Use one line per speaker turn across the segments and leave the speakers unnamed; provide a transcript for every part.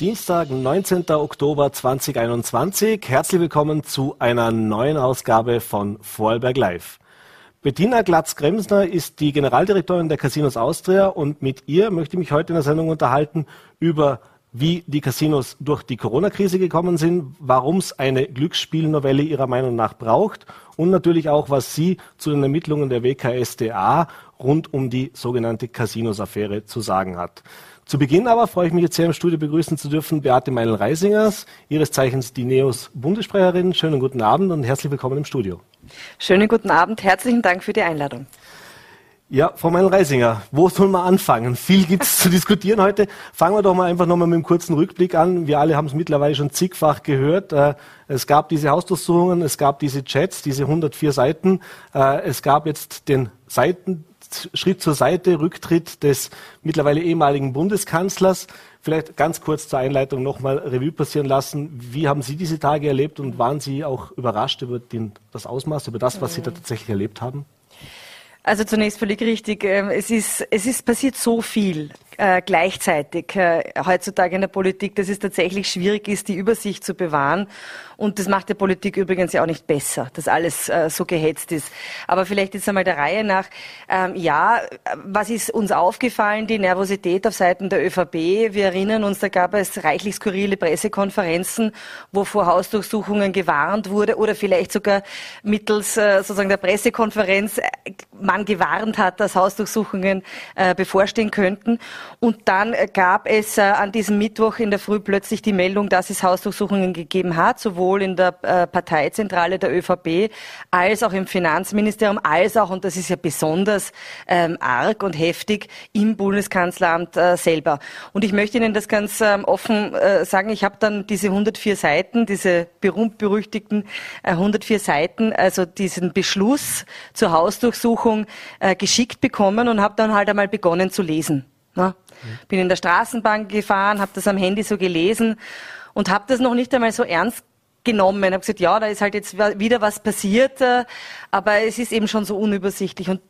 Dienstag, 19. Oktober 2021. Herzlich willkommen zu einer neuen Ausgabe von Vorarlberg Live. Bettina Glatz-Gremsner ist die Generaldirektorin der Casinos Austria und mit ihr möchte ich mich heute in der Sendung unterhalten über wie die Casinos durch die Corona-Krise gekommen sind, warum es eine Glücksspielnovelle ihrer Meinung nach braucht und natürlich auch, was sie zu den Ermittlungen der WKSDA rund um die sogenannte Casinos-Affäre zu sagen hat. Zu Beginn aber freue ich mich jetzt sehr im Studio begrüßen zu dürfen Beate Meinl-Reisingers, ihres Zeichens die NEOS Bundessprecherin. Schönen guten Abend und herzlich willkommen im Studio.
Schönen guten Abend, herzlichen Dank für die Einladung.
Ja, Frau Meinl-Reisinger, wo soll man anfangen? Viel gibt es zu diskutieren heute. Fangen wir doch mal einfach nochmal mit einem kurzen Rückblick an. Wir alle haben es mittlerweile schon zigfach gehört. Äh, es gab diese Hausdurchsuchungen, es gab diese Chats, diese 104 Seiten. Äh, es gab jetzt den Seiten, Schritt zur Seite, Rücktritt des mittlerweile ehemaligen Bundeskanzlers. Vielleicht ganz kurz zur Einleitung nochmal Revue passieren lassen. Wie haben Sie diese Tage erlebt und waren Sie auch überrascht über den, das Ausmaß, über das, was Sie da tatsächlich erlebt haben?
Also zunächst völlig richtig. Ähm, es ist, es ist passiert so viel äh, gleichzeitig äh, heutzutage in der Politik, dass es tatsächlich schwierig ist, die Übersicht zu bewahren. Und das macht der Politik übrigens ja auch nicht besser, dass alles äh, so gehetzt ist. Aber vielleicht jetzt einmal der Reihe nach. Ähm, ja, was ist uns aufgefallen? Die Nervosität auf Seiten der ÖVP. Wir erinnern uns, da gab es reichlich skurrile Pressekonferenzen, wo vor Hausdurchsuchungen gewarnt wurde oder vielleicht sogar mittels äh, sozusagen der Pressekonferenz äh, man gewarnt hat, dass Hausdurchsuchungen äh, bevorstehen könnten. Und dann gab es äh, an diesem Mittwoch in der Früh plötzlich die Meldung, dass es Hausdurchsuchungen gegeben hat, sowohl in der äh, Parteizentrale der ÖVP als auch im Finanzministerium, als auch, und das ist ja besonders ähm, arg und heftig, im Bundeskanzleramt äh, selber. Und ich möchte Ihnen das ganz ähm, offen äh, sagen, ich habe dann diese 104 Seiten, diese berühmt-berüchtigten äh, 104 Seiten, also diesen Beschluss zur Hausdurchsuchung äh, geschickt bekommen und habe dann halt einmal begonnen zu lesen. Ne? Bin in der Straßenbahn gefahren, habe das am Handy so gelesen und habe das noch nicht einmal so ernst genommen. Habe gesagt, ja, da ist halt jetzt wieder was passiert, äh, aber es ist eben schon so unübersichtlich. Und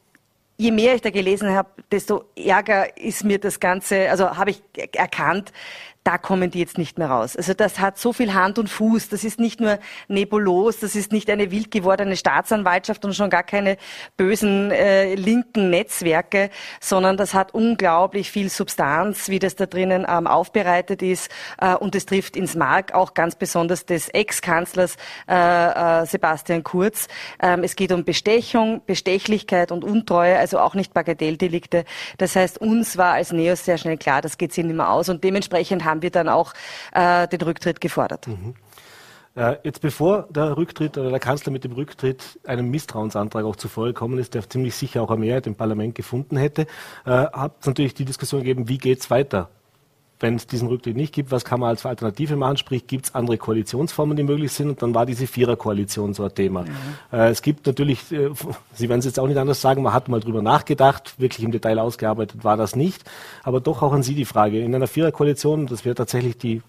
je mehr ich da gelesen habe, desto ärger ist mir das Ganze, also habe ich erkannt, da kommen die jetzt nicht mehr raus. Also das hat so viel Hand und Fuß. Das ist nicht nur nebulos, das ist nicht eine wild gewordene Staatsanwaltschaft und schon gar keine bösen äh, linken Netzwerke, sondern das hat unglaublich viel Substanz, wie das da drinnen ähm, aufbereitet ist. Äh, und es trifft ins Mark auch ganz besonders des Ex-Kanzlers äh, äh, Sebastian Kurz. Ähm, es geht um Bestechung, Bestechlichkeit und Untreue, also auch nicht Bagatelldelikte. Das heißt, uns war als Neos sehr schnell klar, das geht sich nicht mehr aus und dementsprechend haben haben wir dann auch äh, den Rücktritt gefordert. Mhm.
Äh, jetzt bevor der Rücktritt oder der Kanzler mit dem Rücktritt einem Misstrauensantrag auch zuvor gekommen ist, der ziemlich sicher auch eine Mehrheit im Parlament gefunden hätte, äh, hat es natürlich die Diskussion gegeben, wie geht es weiter wenn es diesen Rücktritt nicht gibt, was kann man als Alternative machen? Sprich, gibt es andere Koalitionsformen, die möglich sind? Und dann war diese Viererkoalition so ein Thema. Mhm. Äh, es gibt natürlich, äh, Sie werden es jetzt auch nicht anders sagen, man hat mal drüber nachgedacht, wirklich im Detail ausgearbeitet war das nicht. Aber doch auch an Sie die Frage. In einer Viererkoalition, das wäre tatsächlich die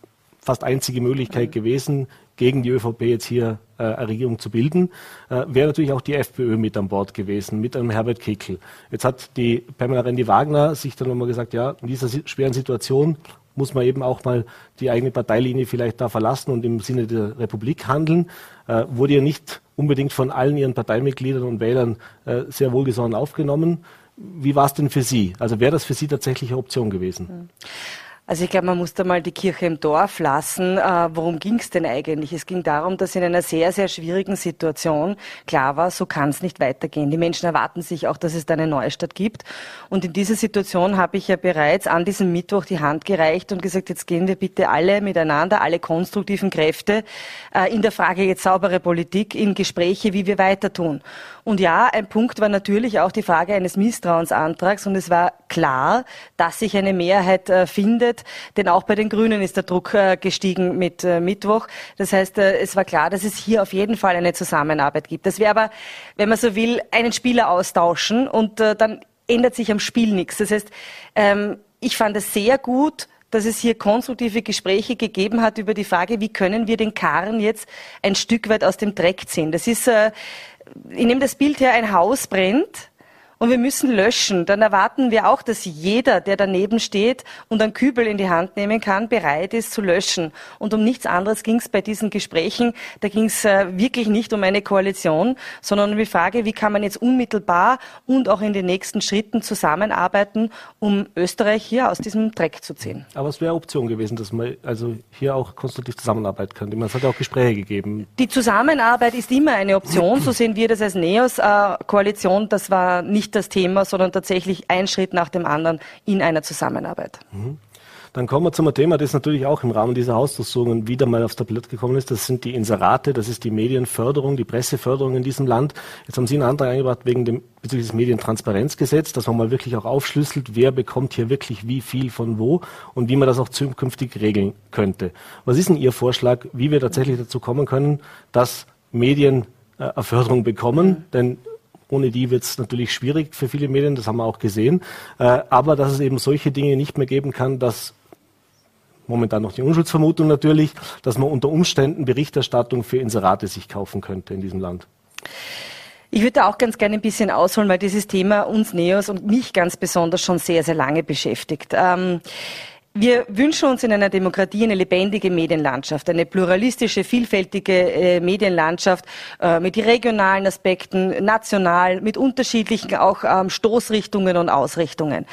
fast einzige Möglichkeit mhm. gewesen, gegen die ÖVP jetzt hier äh, eine Regierung zu bilden, äh, wäre natürlich auch die FPÖ mit an Bord gewesen, mit einem Herbert Kickl. Jetzt hat die Pamela Rendi-Wagner sich dann nochmal gesagt, ja, in dieser schweren Situation muss man eben auch mal die eigene Parteilinie vielleicht da verlassen und im Sinne der Republik handeln. Äh, wurde ja nicht unbedingt von allen ihren Parteimitgliedern und Wählern äh, sehr wohlgesonnen aufgenommen. Wie war es denn für Sie? Also wäre das für Sie tatsächlich eine Option gewesen?
Hm. Also ich glaube, man muss da mal die Kirche im Dorf lassen. Äh, worum ging es denn eigentlich? Es ging darum, dass in einer sehr, sehr schwierigen Situation klar war, so kann es nicht weitergehen. Die Menschen erwarten sich auch, dass es da eine Neustadt gibt. Und in dieser Situation habe ich ja bereits an diesem Mittwoch die Hand gereicht und gesagt, jetzt gehen wir bitte alle miteinander, alle konstruktiven Kräfte äh, in der Frage jetzt saubere Politik, in Gespräche, wie wir weiter tun. Und ja, ein Punkt war natürlich auch die Frage eines Misstrauensantrags. Und es war klar, dass sich eine Mehrheit äh, findet denn auch bei den Grünen ist der Druck äh, gestiegen mit äh, Mittwoch. Das heißt, es war klar, dass es hier auf jeden Fall eine Zusammenarbeit gibt. Das wäre aber, wenn man so will, einen Spieler austauschen und dann ändert sich am Spiel nichts. Das heißt, ähm, ich fand es sehr gut, dass es hier konstruktive Gespräche gegeben hat über die Frage, wie können wir den Karren jetzt ein Stück weit aus dem Dreck ziehen. Das ist, ich nehme das Bild her, ein Haus brennt und wir müssen löschen, dann erwarten wir auch, dass jeder, der daneben steht und einen Kübel in die Hand nehmen kann, bereit ist zu löschen. Und um nichts anderes ging es bei diesen Gesprächen. Da ging es äh, wirklich nicht um eine Koalition, sondern um die Frage, wie kann man jetzt unmittelbar und auch in den nächsten Schritten zusammenarbeiten, um Österreich hier aus diesem Dreck zu ziehen.
Aber es wäre Option gewesen, dass man also hier auch konstruktiv zusammenarbeiten könnte. Es hat ja auch Gespräche gegeben.
Die Zusammenarbeit ist immer eine Option. So sehen wir das als NEOS-Koalition. Äh, das war nicht nicht das Thema, sondern tatsächlich ein Schritt nach dem anderen in einer Zusammenarbeit. Mhm.
Dann kommen wir zum Thema, das natürlich auch im Rahmen dieser Hausdurchsuchungen wieder mal aufs Tablett gekommen ist. Das sind die Inserate, das ist die Medienförderung, die Presseförderung in diesem Land. Jetzt haben Sie einen Antrag eingebracht wegen dem bezüglich des Medientransparenzgesetz, dass man mal wirklich auch aufschlüsselt, wer bekommt hier wirklich wie viel von wo und wie man das auch zukünftig regeln könnte. Was ist denn Ihr Vorschlag, wie wir tatsächlich dazu kommen können, dass Medien äh, Förderung bekommen? Mhm. Denn ohne die wird es natürlich schwierig für viele Medien, das haben wir auch gesehen. Äh, aber dass es eben solche Dinge nicht mehr geben kann, dass momentan noch die Unschuldsvermutung natürlich, dass man unter Umständen Berichterstattung für Inserate sich kaufen könnte in diesem Land.
Ich würde auch ganz gerne ein bisschen ausholen, weil dieses Thema uns Neos und mich ganz besonders schon sehr, sehr lange beschäftigt. Ähm, wir wünschen uns in einer Demokratie eine lebendige Medienlandschaft, eine pluralistische, vielfältige äh, Medienlandschaft äh, mit regionalen Aspekten, national, mit unterschiedlichen auch ähm, Stoßrichtungen und Ausrichtungen.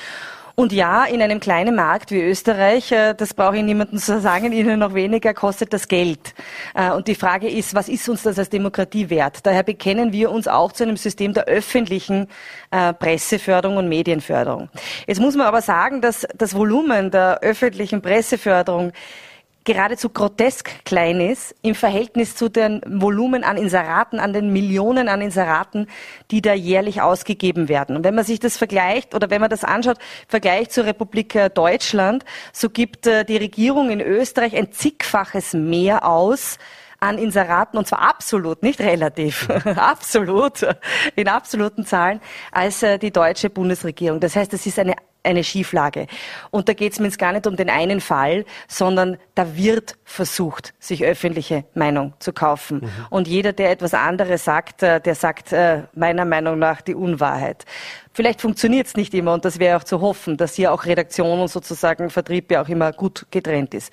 Und ja, in einem kleinen Markt wie Österreich, äh, das brauche ich niemandem zu sagen, Ihnen noch weniger, kostet das Geld. Äh, und die Frage ist, was ist uns das als Demokratie wert? Daher bekennen wir uns auch zu einem System der öffentlichen äh, Presseförderung und Medienförderung. Jetzt muss man aber sagen, dass das Volumen der öffentlichen Presseförderung geradezu grotesk klein ist im Verhältnis zu den Volumen an Inseraten, an den Millionen an Inseraten, die da jährlich ausgegeben werden. Und wenn man sich das vergleicht oder wenn man das anschaut, vergleicht zur Republik äh, Deutschland, so gibt äh, die Regierung in Österreich ein zigfaches mehr aus an Inseraten, und zwar absolut, nicht relativ, absolut, in absoluten Zahlen, als äh, die deutsche Bundesregierung. Das heißt, es ist eine eine Schieflage. Und da geht es mir jetzt gar nicht um den einen Fall, sondern da wird versucht, sich öffentliche Meinung zu kaufen. Mhm. Und jeder, der etwas anderes sagt, äh, der sagt äh, meiner Meinung nach die Unwahrheit. Vielleicht funktioniert es nicht immer und das wäre auch zu hoffen, dass hier auch Redaktion und sozusagen Vertrieb ja auch immer gut getrennt ist.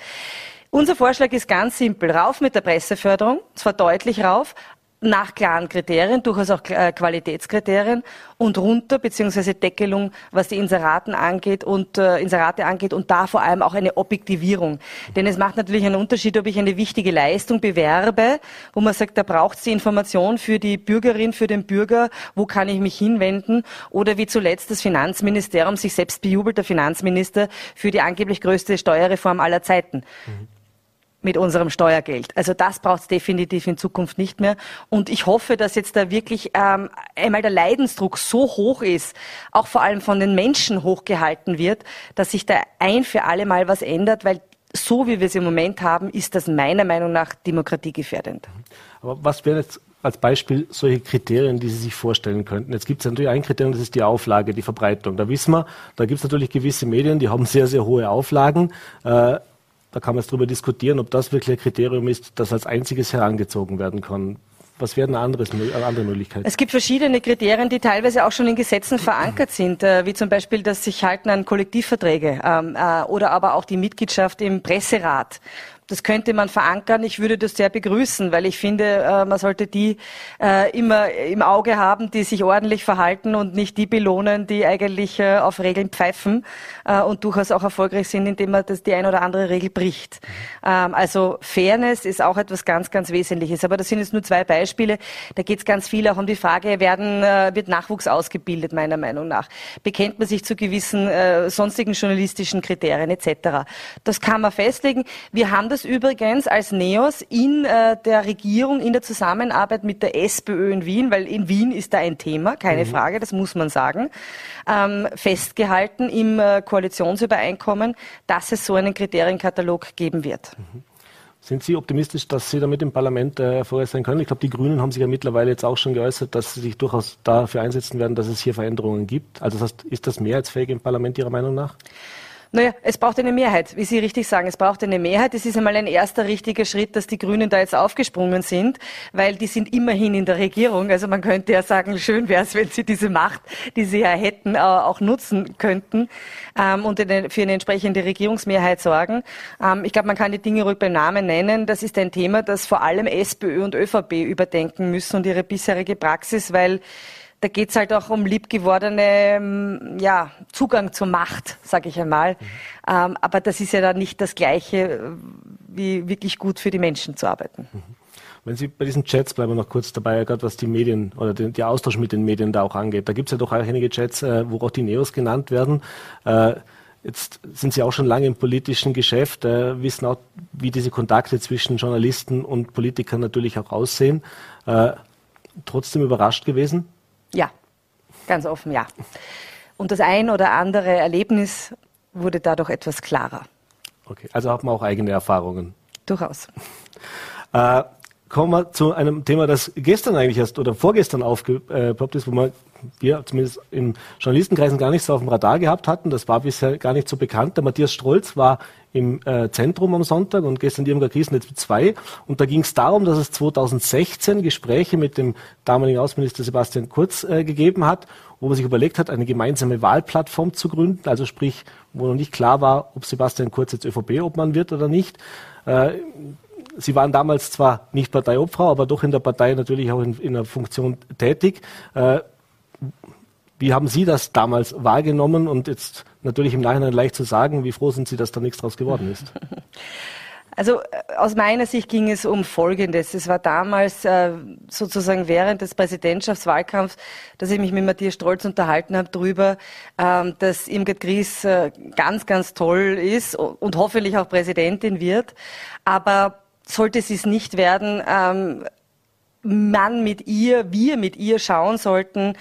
Unser Vorschlag ist ganz simpel. Rauf mit der Presseförderung, zwar deutlich rauf, nach klaren Kriterien, durchaus auch äh, Qualitätskriterien und runter beziehungsweise Deckelung, was die Inseraten angeht und äh, Inserate angeht und da vor allem auch eine Objektivierung. Denn es macht natürlich einen Unterschied, ob ich eine wichtige Leistung bewerbe, wo man sagt, da braucht es die Information für die Bürgerin, für den Bürger, wo kann ich mich hinwenden oder wie zuletzt das Finanzministerium sich selbst bejubelt, der Finanzminister, für die angeblich größte Steuerreform aller Zeiten. Mhm mit unserem Steuergeld. Also das braucht es definitiv in Zukunft nicht mehr. Und ich hoffe, dass jetzt da wirklich ähm, einmal der Leidensdruck so hoch ist, auch vor allem von den Menschen hochgehalten wird, dass sich da ein für alle Mal was ändert, weil so wie wir es im Moment haben, ist das meiner Meinung nach demokratiegefährdend.
Aber was wäre jetzt als Beispiel solche Kriterien, die Sie sich vorstellen könnten. Jetzt gibt es natürlich ein Kriterium, das ist die Auflage, die Verbreitung. Da wissen wir, da gibt es natürlich gewisse Medien, die haben sehr, sehr hohe Auflagen. Äh, da kann man jetzt darüber diskutieren, ob das wirklich ein Kriterium ist, das als einziges herangezogen werden kann. Was wären andere Möglichkeiten?
Es gibt verschiedene Kriterien, die teilweise auch schon in Gesetzen verankert sind, äh, wie zum Beispiel das sich halten an Kollektivverträge ähm, äh, oder aber auch die Mitgliedschaft im Presserat das könnte man verankern. Ich würde das sehr begrüßen, weil ich finde, äh, man sollte die äh, immer im Auge haben, die sich ordentlich verhalten und nicht die belohnen, die eigentlich äh, auf Regeln pfeifen und durchaus auch erfolgreich sind, indem man das die ein oder andere Regel bricht. Ähm, also Fairness ist auch etwas ganz, ganz Wesentliches. Aber das sind jetzt nur zwei Beispiele. Da geht es ganz viel auch um die Frage, werden, wird Nachwuchs ausgebildet, meiner Meinung nach? Bekennt man sich zu gewissen sonstigen journalistischen Kriterien etc.? Das kann man festlegen. Wir haben das das übrigens als NEOS in äh, der Regierung, in der Zusammenarbeit mit der SPÖ in Wien, weil in Wien ist da ein Thema, keine mhm. Frage, das muss man sagen, ähm, festgehalten im äh, Koalitionsübereinkommen, dass es so einen Kriterienkatalog geben wird. Mhm.
Sind Sie optimistisch, dass Sie damit im Parlament äh, erfolgreich sein können? Ich glaube, die Grünen haben sich ja mittlerweile jetzt auch schon geäußert, dass sie sich durchaus dafür einsetzen werden, dass es hier Veränderungen gibt. Also das heißt, ist das mehrheitsfähig im Parlament Ihrer Meinung nach?
Naja, es braucht eine Mehrheit, wie Sie richtig sagen. Es braucht eine Mehrheit. Es ist einmal ein erster richtiger Schritt, dass die Grünen da jetzt aufgesprungen sind, weil die sind immerhin in der Regierung. Also man könnte ja sagen, schön wäre es, wenn sie diese Macht, die sie ja hätten, äh, auch nutzen könnten ähm, und für eine entsprechende Regierungsmehrheit sorgen. Ähm, ich glaube, man kann die Dinge ruhig beim Namen nennen. Das ist ein Thema, das vor allem SPÖ und ÖVP überdenken müssen und ihre bisherige Praxis, weil da geht's halt auch um liebgewordene ähm, ja, Zugang zur Macht, sage ich einmal. Mhm. Ähm, aber das ist ja dann nicht das Gleiche, wie wirklich gut für die Menschen zu arbeiten. Mhm.
Wenn Sie bei diesen Chats bleiben wir noch kurz dabei, gerade was die Medien oder den, der Austausch mit den Medien da auch angeht. Da gibt's ja doch auch einige Chats, äh, wo auch die Neos genannt werden. Äh, Jetzt sind Sie auch schon lange im politischen Geschäft, äh, wissen auch, wie diese Kontakte zwischen Journalisten und Politikern natürlich auch aussehen. Äh, trotzdem überrascht gewesen?
Ja, ganz offen ja. Und das ein oder andere Erlebnis wurde dadurch etwas klarer.
Okay, also hat man auch eigene Erfahrungen.
Durchaus.
Äh, kommen wir zu einem Thema, das gestern eigentlich erst oder vorgestern aufgepoppt ist, wo man wir zumindest in Journalistenkreisen gar nicht so auf dem Radar gehabt hatten. Das war bisher gar nicht so bekannt. Der Matthias Strolz war im äh, Zentrum am Sonntag und gestern die Irmgard Kriesnetz 2. Und da ging es darum, dass es 2016 Gespräche mit dem damaligen Außenminister Sebastian Kurz äh, gegeben hat, wo man sich überlegt hat, eine gemeinsame Wahlplattform zu gründen. Also sprich, wo noch nicht klar war, ob Sebastian Kurz jetzt ÖVP-Obmann wird oder nicht. Äh, Sie waren damals zwar nicht Parteiobfrau, aber doch in der Partei natürlich auch in, in einer Funktion tätig. Äh, wie haben Sie das damals wahrgenommen und jetzt natürlich im Nachhinein leicht zu sagen, wie froh sind Sie, dass da nichts draus geworden ist?
Also äh, aus meiner Sicht ging es um Folgendes. Es war damals äh, sozusagen während des Präsidentschaftswahlkampfs, dass ich mich mit Matthias Strolz unterhalten habe darüber, ähm, dass Irmgard Gries äh, ganz, ganz toll ist und hoffentlich auch Präsidentin wird. Aber sollte sie es nicht werden, ähm, man mit ihr, wir mit ihr schauen sollten,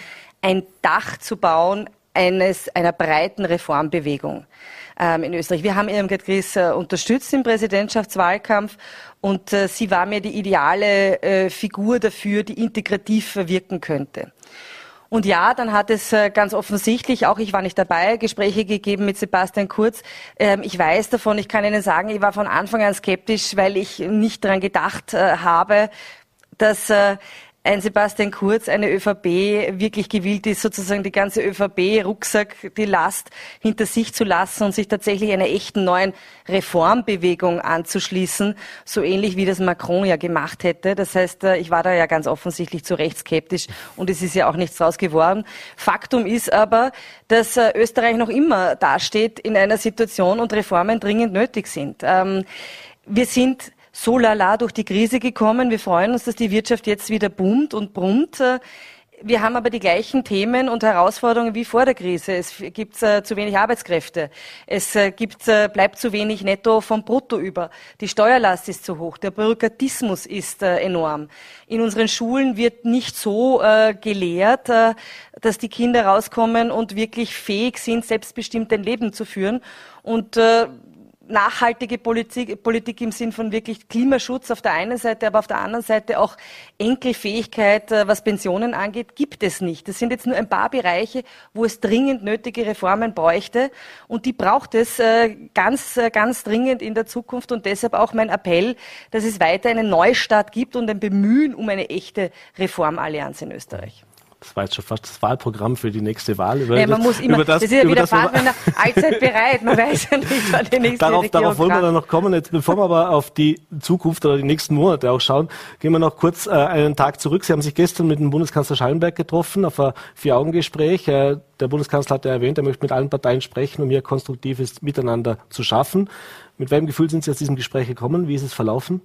ein Dach zu bauen eines, einer breiten Reformbewegung ähm, in Österreich. Wir haben Irmgard Gries äh, unterstützt im Präsidentschaftswahlkampf und äh, sie war mir die ideale äh, Figur dafür, die integrativ wirken könnte. Und ja, dann hat es äh, ganz offensichtlich, auch ich war nicht dabei, Gespräche gegeben mit Sebastian Kurz. Ähm, ich weiß davon, ich kann Ihnen sagen, ich war von Anfang an skeptisch, weil ich nicht daran gedacht äh, habe, dass äh, ein Sebastian Kurz, eine ÖVP wirklich gewillt ist, sozusagen die ganze ÖVP-Rucksack, die Last hinter sich zu lassen und sich tatsächlich einer echten neuen Reformbewegung anzuschließen, so ähnlich wie das Macron ja gemacht hätte. Das heißt, äh, ich war da ja ganz offensichtlich zu Recht skeptisch und es ist ja auch nichts draus geworden. Faktum ist aber, dass äh, Österreich noch immer dasteht in einer Situation und Reformen dringend nötig sind. Ähm, wir sind so lala durch die Krise gekommen. Wir freuen uns, dass die Wirtschaft jetzt wieder boomt und brummt. Wir haben aber die gleichen Themen und Herausforderungen wie vor der Krise. Es gibt äh, zu wenig Arbeitskräfte. Es äh, gibt, äh, bleibt zu wenig Netto vom Brutto über. Die Steuerlast ist zu hoch. Der Bürokratismus ist äh, enorm. In unseren Schulen wird nicht so äh, gelehrt, äh, dass die Kinder rauskommen und wirklich fähig sind, selbstbestimmt ein Leben zu führen. Und nachhaltige Politik, Politik im Sinn von wirklich Klimaschutz auf der einen Seite, aber auf der anderen Seite auch Enkelfähigkeit, äh, was Pensionen angeht, gibt es nicht. Das sind jetzt nur ein paar Bereiche, wo es dringend nötige Reformen bräuchte und die braucht es äh, ganz, äh, ganz dringend in der Zukunft und deshalb auch mein Appell, dass es weiter einen Neustart gibt und ein Bemühen um eine echte Reformallianz in Österreich.
Das war jetzt schon fast das Wahlprogramm für die nächste Wahl.
Über ja, man das, muss immer, das, das ist ja wieder fast einer allzeit bereit. Man weiß ja nicht, wann die nächste
Darauf, Regierung darauf wollen wir dann noch kommen. Jetzt, bevor wir aber auf die Zukunft oder die nächsten Monate auch schauen, gehen wir noch kurz äh, einen Tag zurück. Sie haben sich gestern mit dem Bundeskanzler Schallenberg getroffen auf ein Vier-Augen-Gespräch. Äh, der Bundeskanzler hat ja erwähnt, er möchte mit allen Parteien sprechen, um hier konstruktives Miteinander zu schaffen. Mit welchem Gefühl sind Sie aus diesem Gespräch gekommen? Wie ist es verlaufen?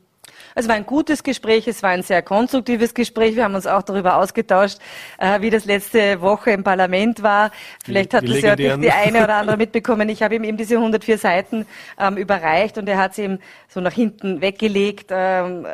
Es war ein gutes Gespräch, es war ein sehr konstruktives Gespräch. Wir haben uns auch darüber ausgetauscht, äh, wie das letzte Woche im Parlament war. Vielleicht die, hat die das ja die, die eine oder andere mitbekommen. Ich habe ihm eben diese 104 Seiten ähm, überreicht und er hat sie eben so nach hinten weggelegt, ähm,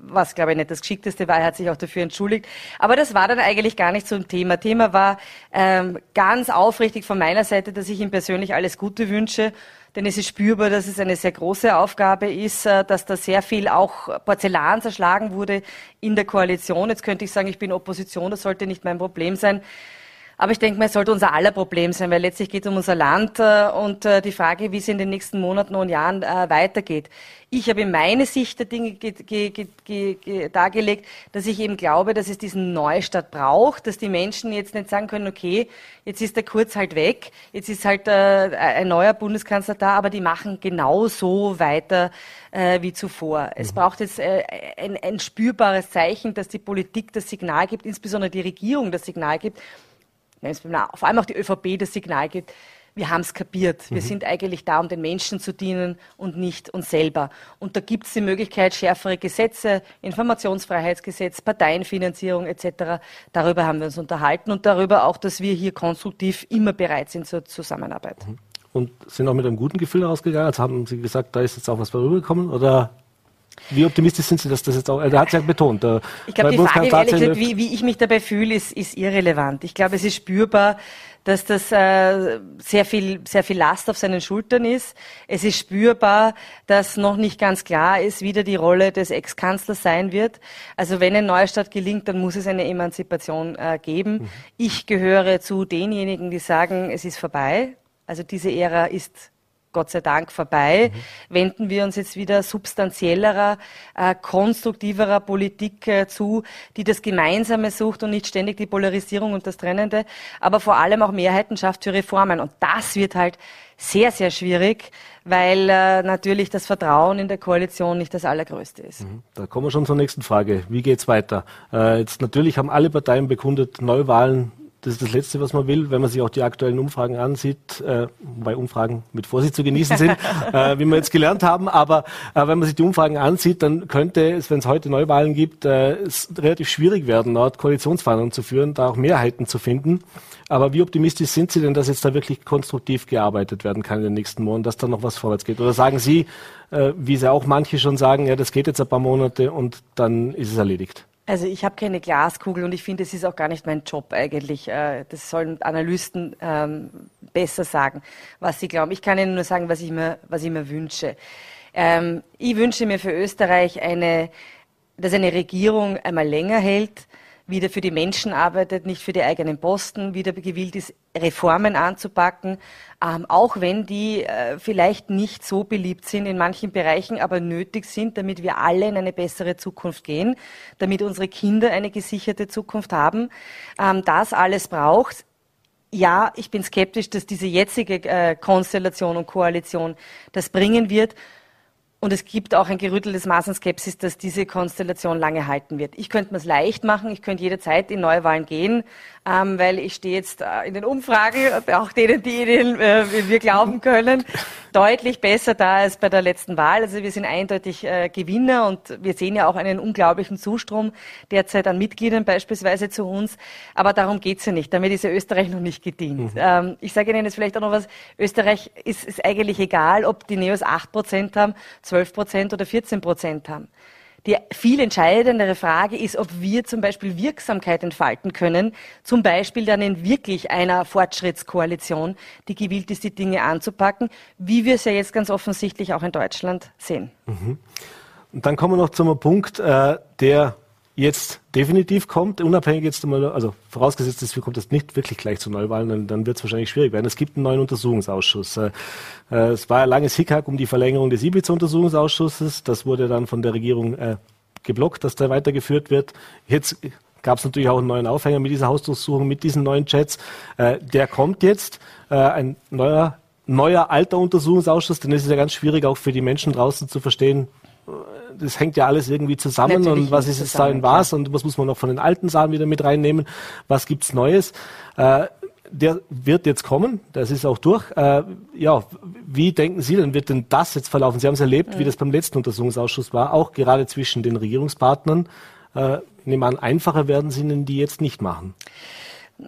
was glaube ich nicht das Geschickteste war. Er hat sich auch dafür entschuldigt. Aber das war dann eigentlich gar nicht so ein Thema. Thema war ähm, ganz aufrichtig von meiner Seite, dass ich ihm persönlich alles Gute wünsche denn es ist spürbar, dass es eine sehr große Aufgabe ist, äh, dass da sehr viel auch Porzellan zerschlagen wurde in der Koalition. Jetzt könnte ich sagen, ich bin Opposition, das sollte nicht mein Problem sein. Aber ich denke mal, es sollte unser aller Problem sein, weil letztlich geht es um unser Land äh, und äh, die Frage, wie es in den nächsten Monaten und Jahren äh, weitergeht. Ich habe meine Sicht der Dinge dargelegt, dass ich eben glaube, dass es diesen Neustart braucht, dass die Menschen jetzt nicht sagen können, okay, jetzt ist der Kurz halt weg, jetzt ist halt äh, ein neuer Bundeskanzler da, aber die machen genauso weiter äh, wie zuvor. Es mhm. braucht jetzt äh, ein, ein spürbares Zeichen, dass die Politik das Signal gibt, insbesondere die Regierung das Signal gibt, vor allem auch die ÖVP das Signal gibt, wir haben es kapiert. Wir mhm. sind eigentlich da, um den Menschen zu dienen und nicht uns selber. Und da gibt es die Möglichkeit, schärfere Gesetze, Informationsfreiheitsgesetz, Parteienfinanzierung etc. Darüber haben wir uns unterhalten und darüber auch, dass wir hier konstruktiv immer bereit sind zur Zusammenarbeit. Mhm.
Und sind auch mit einem guten Gefühl rausgegangen? Also haben Sie gesagt, da ist jetzt auch was rübergekommen? Oder wie optimistisch sind Sie, dass das jetzt auch, er hat es ja betont.
Ich glaube, die Frage, gesagt, wie, wie ich mich dabei fühle, ist, ist irrelevant. Ich glaube, es ist spürbar, dass das äh, sehr viel sehr viel Last auf seinen Schultern ist. Es ist spürbar, dass noch nicht ganz klar ist, wie da die Rolle des Ex-Kanzlers sein wird. Also wenn ein Neustart gelingt, dann muss es eine Emanzipation äh, geben. Mhm. Ich gehöre zu denjenigen, die sagen, es ist vorbei. Also diese Ära ist Gott sei Dank vorbei. Mhm. Wenden wir uns jetzt wieder substanziellerer, äh, konstruktiverer Politik äh, zu, die das Gemeinsame sucht und nicht ständig die Polarisierung und das Trennende, aber vor allem auch Mehrheiten schafft für Reformen. Und das wird halt sehr, sehr schwierig, weil äh, natürlich das Vertrauen in der Koalition nicht das allergrößte ist. Mhm.
Da kommen wir schon zur nächsten Frage. Wie geht's weiter? Äh, jetzt natürlich haben alle Parteien bekundet, Neuwahlen das ist das Letzte, was man will, wenn man sich auch die aktuellen Umfragen ansieht, äh, wobei Umfragen mit Vorsicht zu genießen sind, äh, wie wir jetzt gelernt haben. Aber äh, wenn man sich die Umfragen ansieht, dann könnte es, wenn es heute Neuwahlen gibt, äh, es relativ schwierig werden, dort Koalitionsverhandlungen zu führen, da auch Mehrheiten zu finden. Aber wie optimistisch sind Sie denn, dass jetzt da wirklich konstruktiv gearbeitet werden kann in den nächsten Monaten, dass da noch was vorwärts geht? Oder sagen Sie, äh, wie Sie auch manche schon sagen, ja, das geht jetzt ein paar Monate und dann ist es erledigt?
Also ich habe keine Glaskugel und ich finde, es ist auch gar nicht mein Job eigentlich. Äh, das sollen Analysten ähm, besser sagen, was sie glauben. Ich kann Ihnen nur sagen, was ich mir, was ich mir wünsche. Ähm, ich wünsche mir für Österreich eine, dass eine Regierung einmal länger hält, wieder für die Menschen arbeitet, nicht für die eigenen Posten, wieder gewillt ist, Reformen anzupacken, ähm, auch wenn die äh, vielleicht nicht so beliebt sind in manchen Bereichen, aber nötig sind, damit wir alle in eine bessere Zukunft gehen, damit unsere Kinder eine gesicherte Zukunft haben. Ähm, das alles braucht ja, ich bin skeptisch, dass diese jetzige äh, Konstellation und Koalition das bringen wird. Und es gibt auch ein gerütteltes Maß an Skepsis, dass diese Konstellation lange halten wird. Ich könnte mir es leicht machen, ich könnte jederzeit in Neuwahlen gehen, ähm, weil ich stehe jetzt äh, in den Umfragen, auch denen, die denen, äh, wir glauben können, deutlich besser da als bei der letzten Wahl. Also wir sind eindeutig äh, Gewinner und wir sehen ja auch einen unglaublichen Zustrom derzeit an Mitgliedern beispielsweise zu uns. Aber darum geht's ja nicht. Damit ist ja Österreich noch nicht gedient. Mhm. Ähm, ich sage Ihnen jetzt vielleicht auch noch was. Österreich ist, ist eigentlich egal, ob die Neos acht Prozent haben, 12 Prozent oder 14 Prozent haben. Die viel entscheidendere Frage ist, ob wir zum Beispiel Wirksamkeit entfalten können, zum Beispiel dann in wirklich einer Fortschrittskoalition, die gewillt ist, die Dinge anzupacken, wie wir es ja jetzt ganz offensichtlich auch in Deutschland sehen. Mhm.
Und dann kommen wir noch zum Punkt, äh, der jetzt definitiv kommt, unabhängig jetzt einmal, also vorausgesetzt wir kommt das nicht wirklich gleich zu Neuwahlen, dann, dann wird es wahrscheinlich schwierig werden. Es gibt einen neuen Untersuchungsausschuss. Äh, äh, es war ein langes Hickhack um die Verlängerung des Ibiza-Untersuchungsausschusses. Das wurde dann von der Regierung äh, geblockt, dass der weitergeführt wird. Jetzt gab es natürlich auch einen neuen Aufhänger mit dieser Hausdurchsuchung, mit diesen neuen Chats. Äh, der kommt jetzt, äh, ein neuer, neuer alter Untersuchungsausschuss, denn es ist ja ganz schwierig auch für die Menschen draußen zu verstehen, das hängt ja alles irgendwie zusammen Natürlich und was ist jetzt da in was und was muss man noch von den alten Sachen wieder mit reinnehmen, was gibt's Neues. Äh, der wird jetzt kommen, das ist auch durch. Äh, ja, wie denken Sie denn, wird denn das jetzt verlaufen? Sie haben es erlebt, mhm. wie das beim letzten Untersuchungsausschuss war, auch gerade zwischen den Regierungspartnern. Äh, ich nehme an, einfacher werden Sie Ihnen die jetzt nicht machen.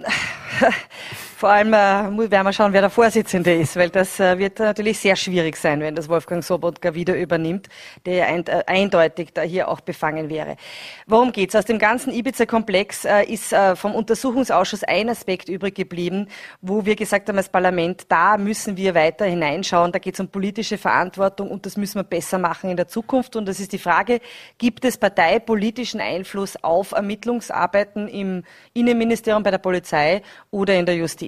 vor allem äh, werden wir schauen, wer der Vorsitzende ist, weil das äh, wird natürlich sehr schwierig sein, wenn das Wolfgang Sobotka wieder übernimmt, der ein, äh, eindeutig da hier auch befangen wäre. Worum geht's? Aus dem ganzen Ibiza-Komplex äh, ist äh, vom Untersuchungsausschuss ein Aspekt übrig geblieben, wo wir gesagt haben als Parlament, da müssen wir weiter hineinschauen. Da geht es um politische Verantwortung und das müssen wir besser machen in der Zukunft. Und das ist die Frage, gibt es parteipolitischen Einfluss auf Ermittlungsarbeiten im Innenministerium, bei der Polizei oder in der Justiz?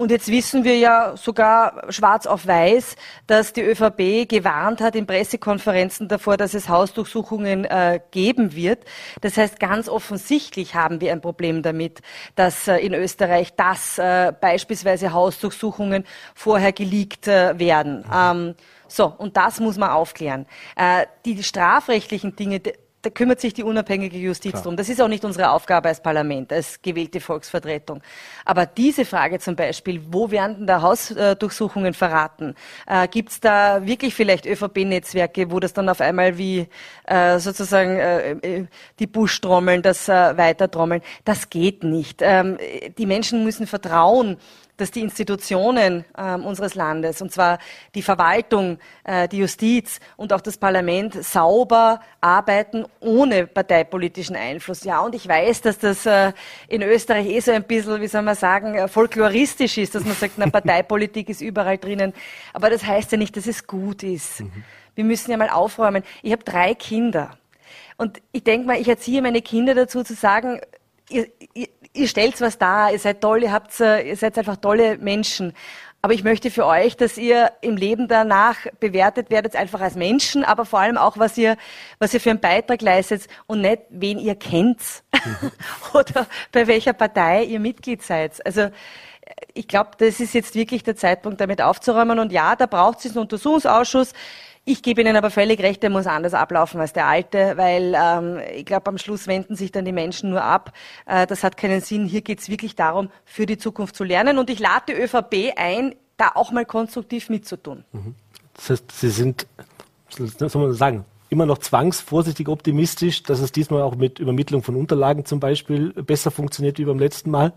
Und jetzt wissen wir ja sogar schwarz auf weiß, dass die ÖVP gewarnt hat in Pressekonferenzen davor, dass es Hausdurchsuchungen äh, geben wird. Das heißt, ganz offensichtlich haben wir ein Problem damit, dass äh, in Österreich das äh, beispielsweise Hausdurchsuchungen vorher geleakt äh, werden. Ähm, so, und das muss man aufklären. Äh, die strafrechtlichen Dinge, da kümmert sich die unabhängige Justiz Klar. drum. Das ist auch nicht unsere Aufgabe als Parlament, als gewählte Volksvertretung. Aber diese Frage zum Beispiel, wo werden da Hausdurchsuchungen verraten? Äh, Gibt es da wirklich vielleicht ÖVP-Netzwerke, wo das dann auf einmal wie äh, sozusagen äh, äh die Buschtrommeln das äh, weitertrommeln? Das geht nicht. Ähm, die Menschen müssen vertrauen dass die Institutionen äh, unseres Landes, und zwar die Verwaltung, äh, die Justiz und auch das Parlament, sauber arbeiten ohne parteipolitischen Einfluss. Ja, und ich weiß, dass das äh, in Österreich eh so ein bisschen, wie soll man sagen, äh, folkloristisch ist, dass man sagt, na, Parteipolitik ist überall drinnen. Aber das heißt ja nicht, dass es gut ist. Mhm. Wir müssen ja mal aufräumen. Ich habe drei Kinder. Und ich denke mal, ich erziehe meine Kinder dazu zu sagen, ihr, ihr, ihr stellt was dar, ihr seid toll, ihr, habt, ihr seid einfach tolle Menschen. Aber ich möchte für euch, dass ihr im Leben danach bewertet werdet, einfach als Menschen, aber vor allem auch, was ihr, was ihr für einen Beitrag leistet und nicht, wen ihr kennt oder bei welcher Partei ihr Mitglied seid. Also, ich glaube, das ist jetzt wirklich der Zeitpunkt, damit aufzuräumen. Und ja, da braucht es einen Untersuchungsausschuss. Ich gebe Ihnen aber völlig recht, der muss anders ablaufen als der alte, weil ähm, ich glaube, am Schluss wenden sich dann die Menschen nur ab. Äh, das hat keinen Sinn. Hier geht es wirklich darum, für die Zukunft zu lernen. Und ich lade die ÖVP ein, da auch mal konstruktiv mitzutun.
Mhm. Das heißt, Sie sind, was soll man sagen, immer noch zwangsvorsichtig optimistisch, dass es diesmal auch mit Übermittlung von Unterlagen zum Beispiel besser funktioniert wie beim letzten Mal?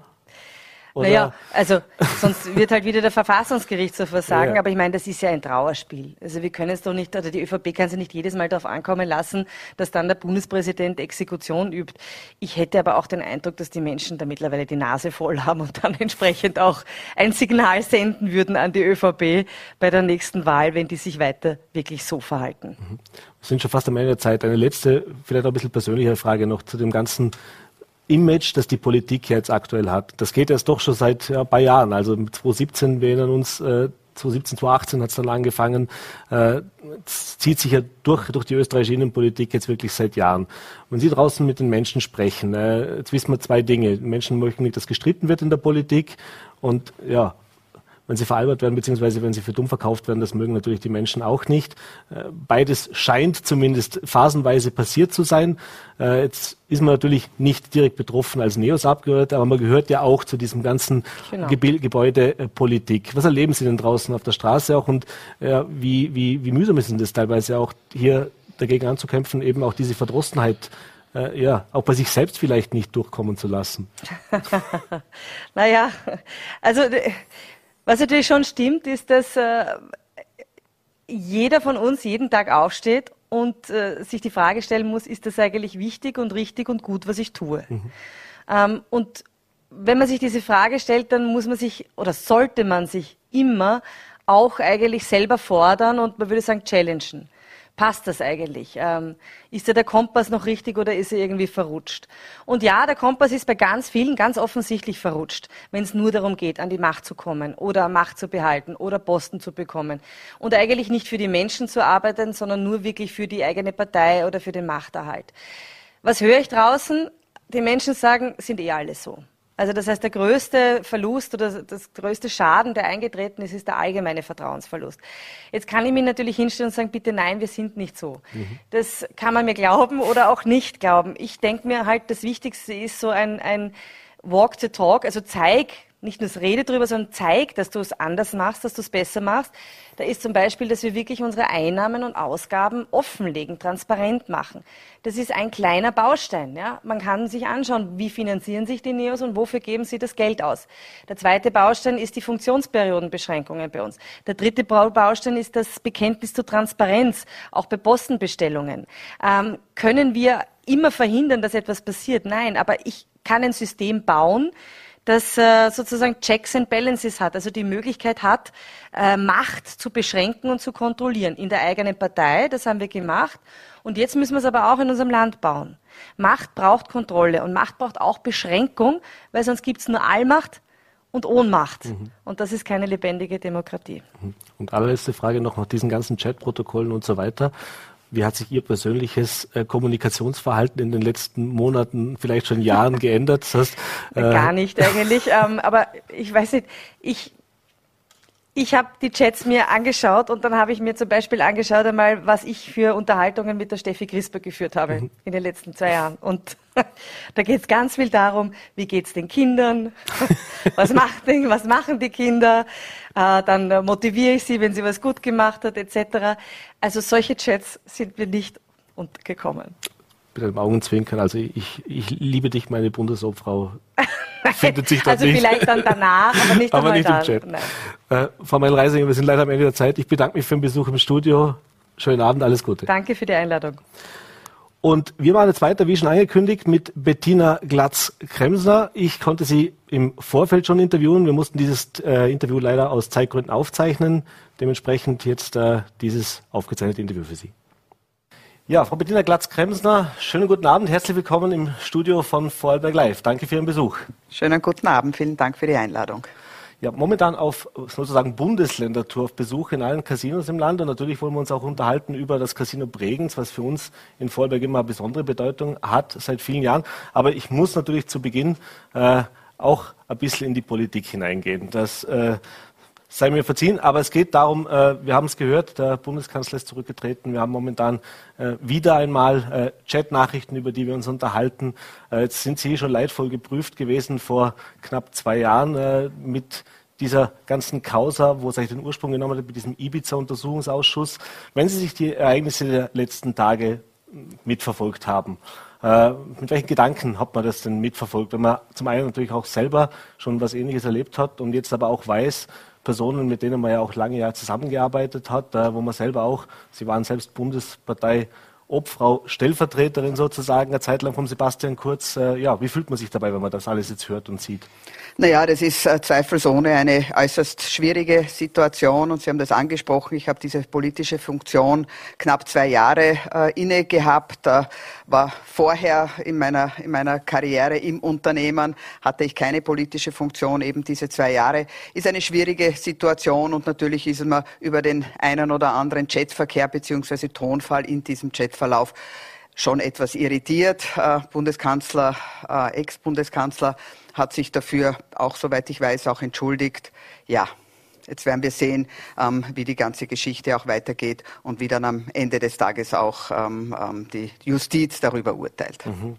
Oder? Naja, also sonst wird halt wieder der Verfassungsgerichtshof versagen, ja. aber ich meine, das ist ja ein Trauerspiel. Also wir können es doch nicht, oder die ÖVP kann sich nicht jedes Mal darauf ankommen lassen, dass dann der Bundespräsident Exekution übt. Ich hätte aber auch den Eindruck, dass die Menschen da mittlerweile die Nase voll haben und dann entsprechend auch ein Signal senden würden an die ÖVP bei der nächsten Wahl, wenn die sich weiter wirklich so verhalten.
Mhm. Wir sind schon fast am Ende der Zeit. Eine letzte, vielleicht auch ein bisschen persönliche Frage noch zu dem ganzen Image, das die Politik jetzt aktuell hat. Das geht jetzt doch schon seit ja, ein paar Jahren. Also 2017, wir erinnern uns, äh, 2017, 2018 hat es dann angefangen. Äh, zieht sich ja durch, durch die österreichische Innenpolitik jetzt wirklich seit Jahren. Wenn Sie draußen mit den Menschen sprechen, äh, jetzt wissen wir zwei Dinge. Menschen möchten nicht, dass gestritten wird in der Politik und ja, wenn sie veralbert werden, beziehungsweise wenn sie für dumm verkauft werden, das mögen natürlich die Menschen auch nicht. Äh, beides scheint zumindest phasenweise passiert zu sein. Äh, jetzt ist man natürlich nicht direkt betroffen als NEOS-Abgeordneter, aber man gehört ja auch zu diesem ganzen genau. Gebäudepolitik. Was erleben Sie denn draußen auf der Straße auch und wie, wie, wie mühsam ist denn das teilweise auch hier dagegen anzukämpfen, eben auch diese Verdrossenheit äh, ja, auch bei sich selbst vielleicht nicht durchkommen zu lassen.
naja, also was natürlich schon stimmt, ist, dass äh, jeder von uns jeden Tag aufsteht und äh, sich die Frage stellen muss, ist das eigentlich wichtig und richtig und gut, was ich tue? Mhm. Ähm, und wenn man sich diese Frage stellt, dann muss man sich oder sollte man sich immer auch eigentlich selber fordern und man würde sagen challengen passt das eigentlich? Ähm, ist da der Kompass noch richtig oder ist er irgendwie verrutscht? Und ja, der Kompass ist bei ganz vielen ganz offensichtlich verrutscht, wenn es nur darum geht, an die Macht zu kommen oder Macht zu behalten oder Posten zu bekommen. Und eigentlich nicht für die Menschen zu arbeiten, sondern nur wirklich für die eigene Partei oder für den Machterhalt. Was höre ich draußen? Die Menschen sagen, sind eh alle so. Also das heißt, der größte Verlust oder das größte Schaden, der eingetreten ist, ist der allgemeine Vertrauensverlust. Jetzt kann ich mich natürlich hinstellen und sagen, bitte nein, wir sind nicht so. Mhm. Das kann man mir glauben oder auch nicht glauben. Ich denke mir halt, das Wichtigste ist so ein, ein Walk the Talk, also zeig nicht nur rede drüber, sondern zeig, dass du es anders machst, dass du es besser machst. Da ist zum Beispiel, dass wir wirklich unsere Einnahmen und Ausgaben offenlegen, transparent machen. Das ist ein kleiner Baustein. Ja? Man kann sich anschauen, wie finanzieren sich die Neos und wofür geben sie das Geld aus. Der zweite Baustein ist die Funktionsperiodenbeschränkungen bei uns. Der dritte Baustein ist das Bekenntnis zur Transparenz, auch bei Postenbestellungen. Ähm, können wir immer verhindern, dass etwas passiert? Nein, aber ich kann ein System bauen, das äh, sozusagen Checks and Balances hat, also die Möglichkeit hat, äh, Macht zu beschränken und zu kontrollieren in der eigenen Partei. Das haben wir gemacht. Und jetzt müssen wir es aber auch in unserem Land bauen. Macht braucht Kontrolle und Macht braucht auch Beschränkung, weil sonst gibt es nur Allmacht und Ohnmacht. Mhm. Und das ist keine lebendige Demokratie.
Mhm. Und allerletzte Frage noch nach diesen ganzen Chatprotokollen und so weiter. Wie hat sich Ihr persönliches äh, Kommunikationsverhalten in den letzten Monaten, vielleicht schon Jahren geändert? Das
heißt, äh Gar nicht eigentlich. ähm, aber ich weiß nicht, ich ich habe die Chats mir angeschaut und dann habe ich mir zum Beispiel angeschaut einmal, was ich für Unterhaltungen mit der Steffi Crisper geführt habe mhm. in den letzten zwei Jahren. Und da geht es ganz viel darum, wie geht es den Kindern, was, macht, was machen die Kinder, äh, dann motiviere ich sie, wenn sie was gut gemacht hat, etc. Also solche Chats sind mir nicht untergekommen
mit einem Augenzwinkern. Also ich, ich liebe dich, meine Bundesobfrau. Findet sich dort
also nicht. vielleicht dann danach, aber nicht, aber nicht im Chat.
Äh, Frau Meil-Reisinger, wir sind leider am Ende der Zeit. Ich bedanke mich für den Besuch im Studio. Schönen Abend, alles Gute.
Danke für die Einladung.
Und wir machen jetzt weiter, wie schon angekündigt, mit Bettina Glatz-Kremsner. Ich konnte sie im Vorfeld schon interviewen. Wir mussten dieses äh, Interview leider aus Zeitgründen aufzeichnen. Dementsprechend jetzt äh, dieses aufgezeichnete Interview für Sie. Ja, Frau Bettina Glatz-Kremsner, schönen guten Abend, herzlich willkommen im Studio von Vorarlberg Live. Danke für Ihren Besuch.
Schönen guten Abend, vielen Dank für die Einladung.
Ja, momentan auf sozusagen Bundesländertour auf Besuch in allen Casinos im Land und natürlich wollen wir uns auch unterhalten über das Casino Bregenz, was für uns in Vorarlberg immer besondere Bedeutung hat seit vielen Jahren. Aber ich muss natürlich zu Beginn äh, auch ein bisschen in die Politik hineingehen. Das äh, sei mir verziehen, aber es geht darum, äh, wir haben es gehört, der Bundeskanzler ist zurückgetreten. Wir haben momentan äh, wieder einmal äh, Chat-Nachrichten, über die wir uns unterhalten. Äh, jetzt sind Sie schon leidvoll geprüft gewesen vor knapp zwei Jahren äh, mit dieser ganzen Causa, wo es eigentlich den Ursprung genommen hat, mit diesem Ibiza-Untersuchungsausschuss. Wenn Sie sich die Ereignisse der letzten Tage mitverfolgt haben, äh, mit welchen Gedanken hat man das denn mitverfolgt, wenn man zum einen natürlich auch selber schon was Ähnliches erlebt hat und jetzt aber auch weiß, Personen, mit denen man ja auch lange Jahre zusammengearbeitet hat, wo man selber auch, Sie waren selbst Bundespartei Obfrau, Stellvertreterin sozusagen, eine Zeit lang vom Sebastian Kurz. Äh, ja, wie fühlt man sich dabei, wenn man das alles jetzt hört und sieht?
Naja, das ist äh, zweifelsohne eine äußerst schwierige Situation und Sie haben das angesprochen. Ich habe diese politische Funktion knapp zwei Jahre äh, inne gehabt. War vorher in meiner, in meiner Karriere im Unternehmen, hatte ich keine politische Funktion, eben diese zwei Jahre. Ist eine schwierige Situation und natürlich ist man über den einen oder anderen Chatverkehr beziehungsweise Tonfall in diesem Chatverlauf schon etwas irritiert. Äh, Bundeskanzler, äh, Ex-Bundeskanzler hat sich dafür auch, soweit ich weiß, auch entschuldigt. Ja, jetzt werden wir sehen, ähm, wie die ganze Geschichte auch weitergeht und wie dann am Ende des Tages auch ähm, ähm die Justiz darüber urteilt. Mhm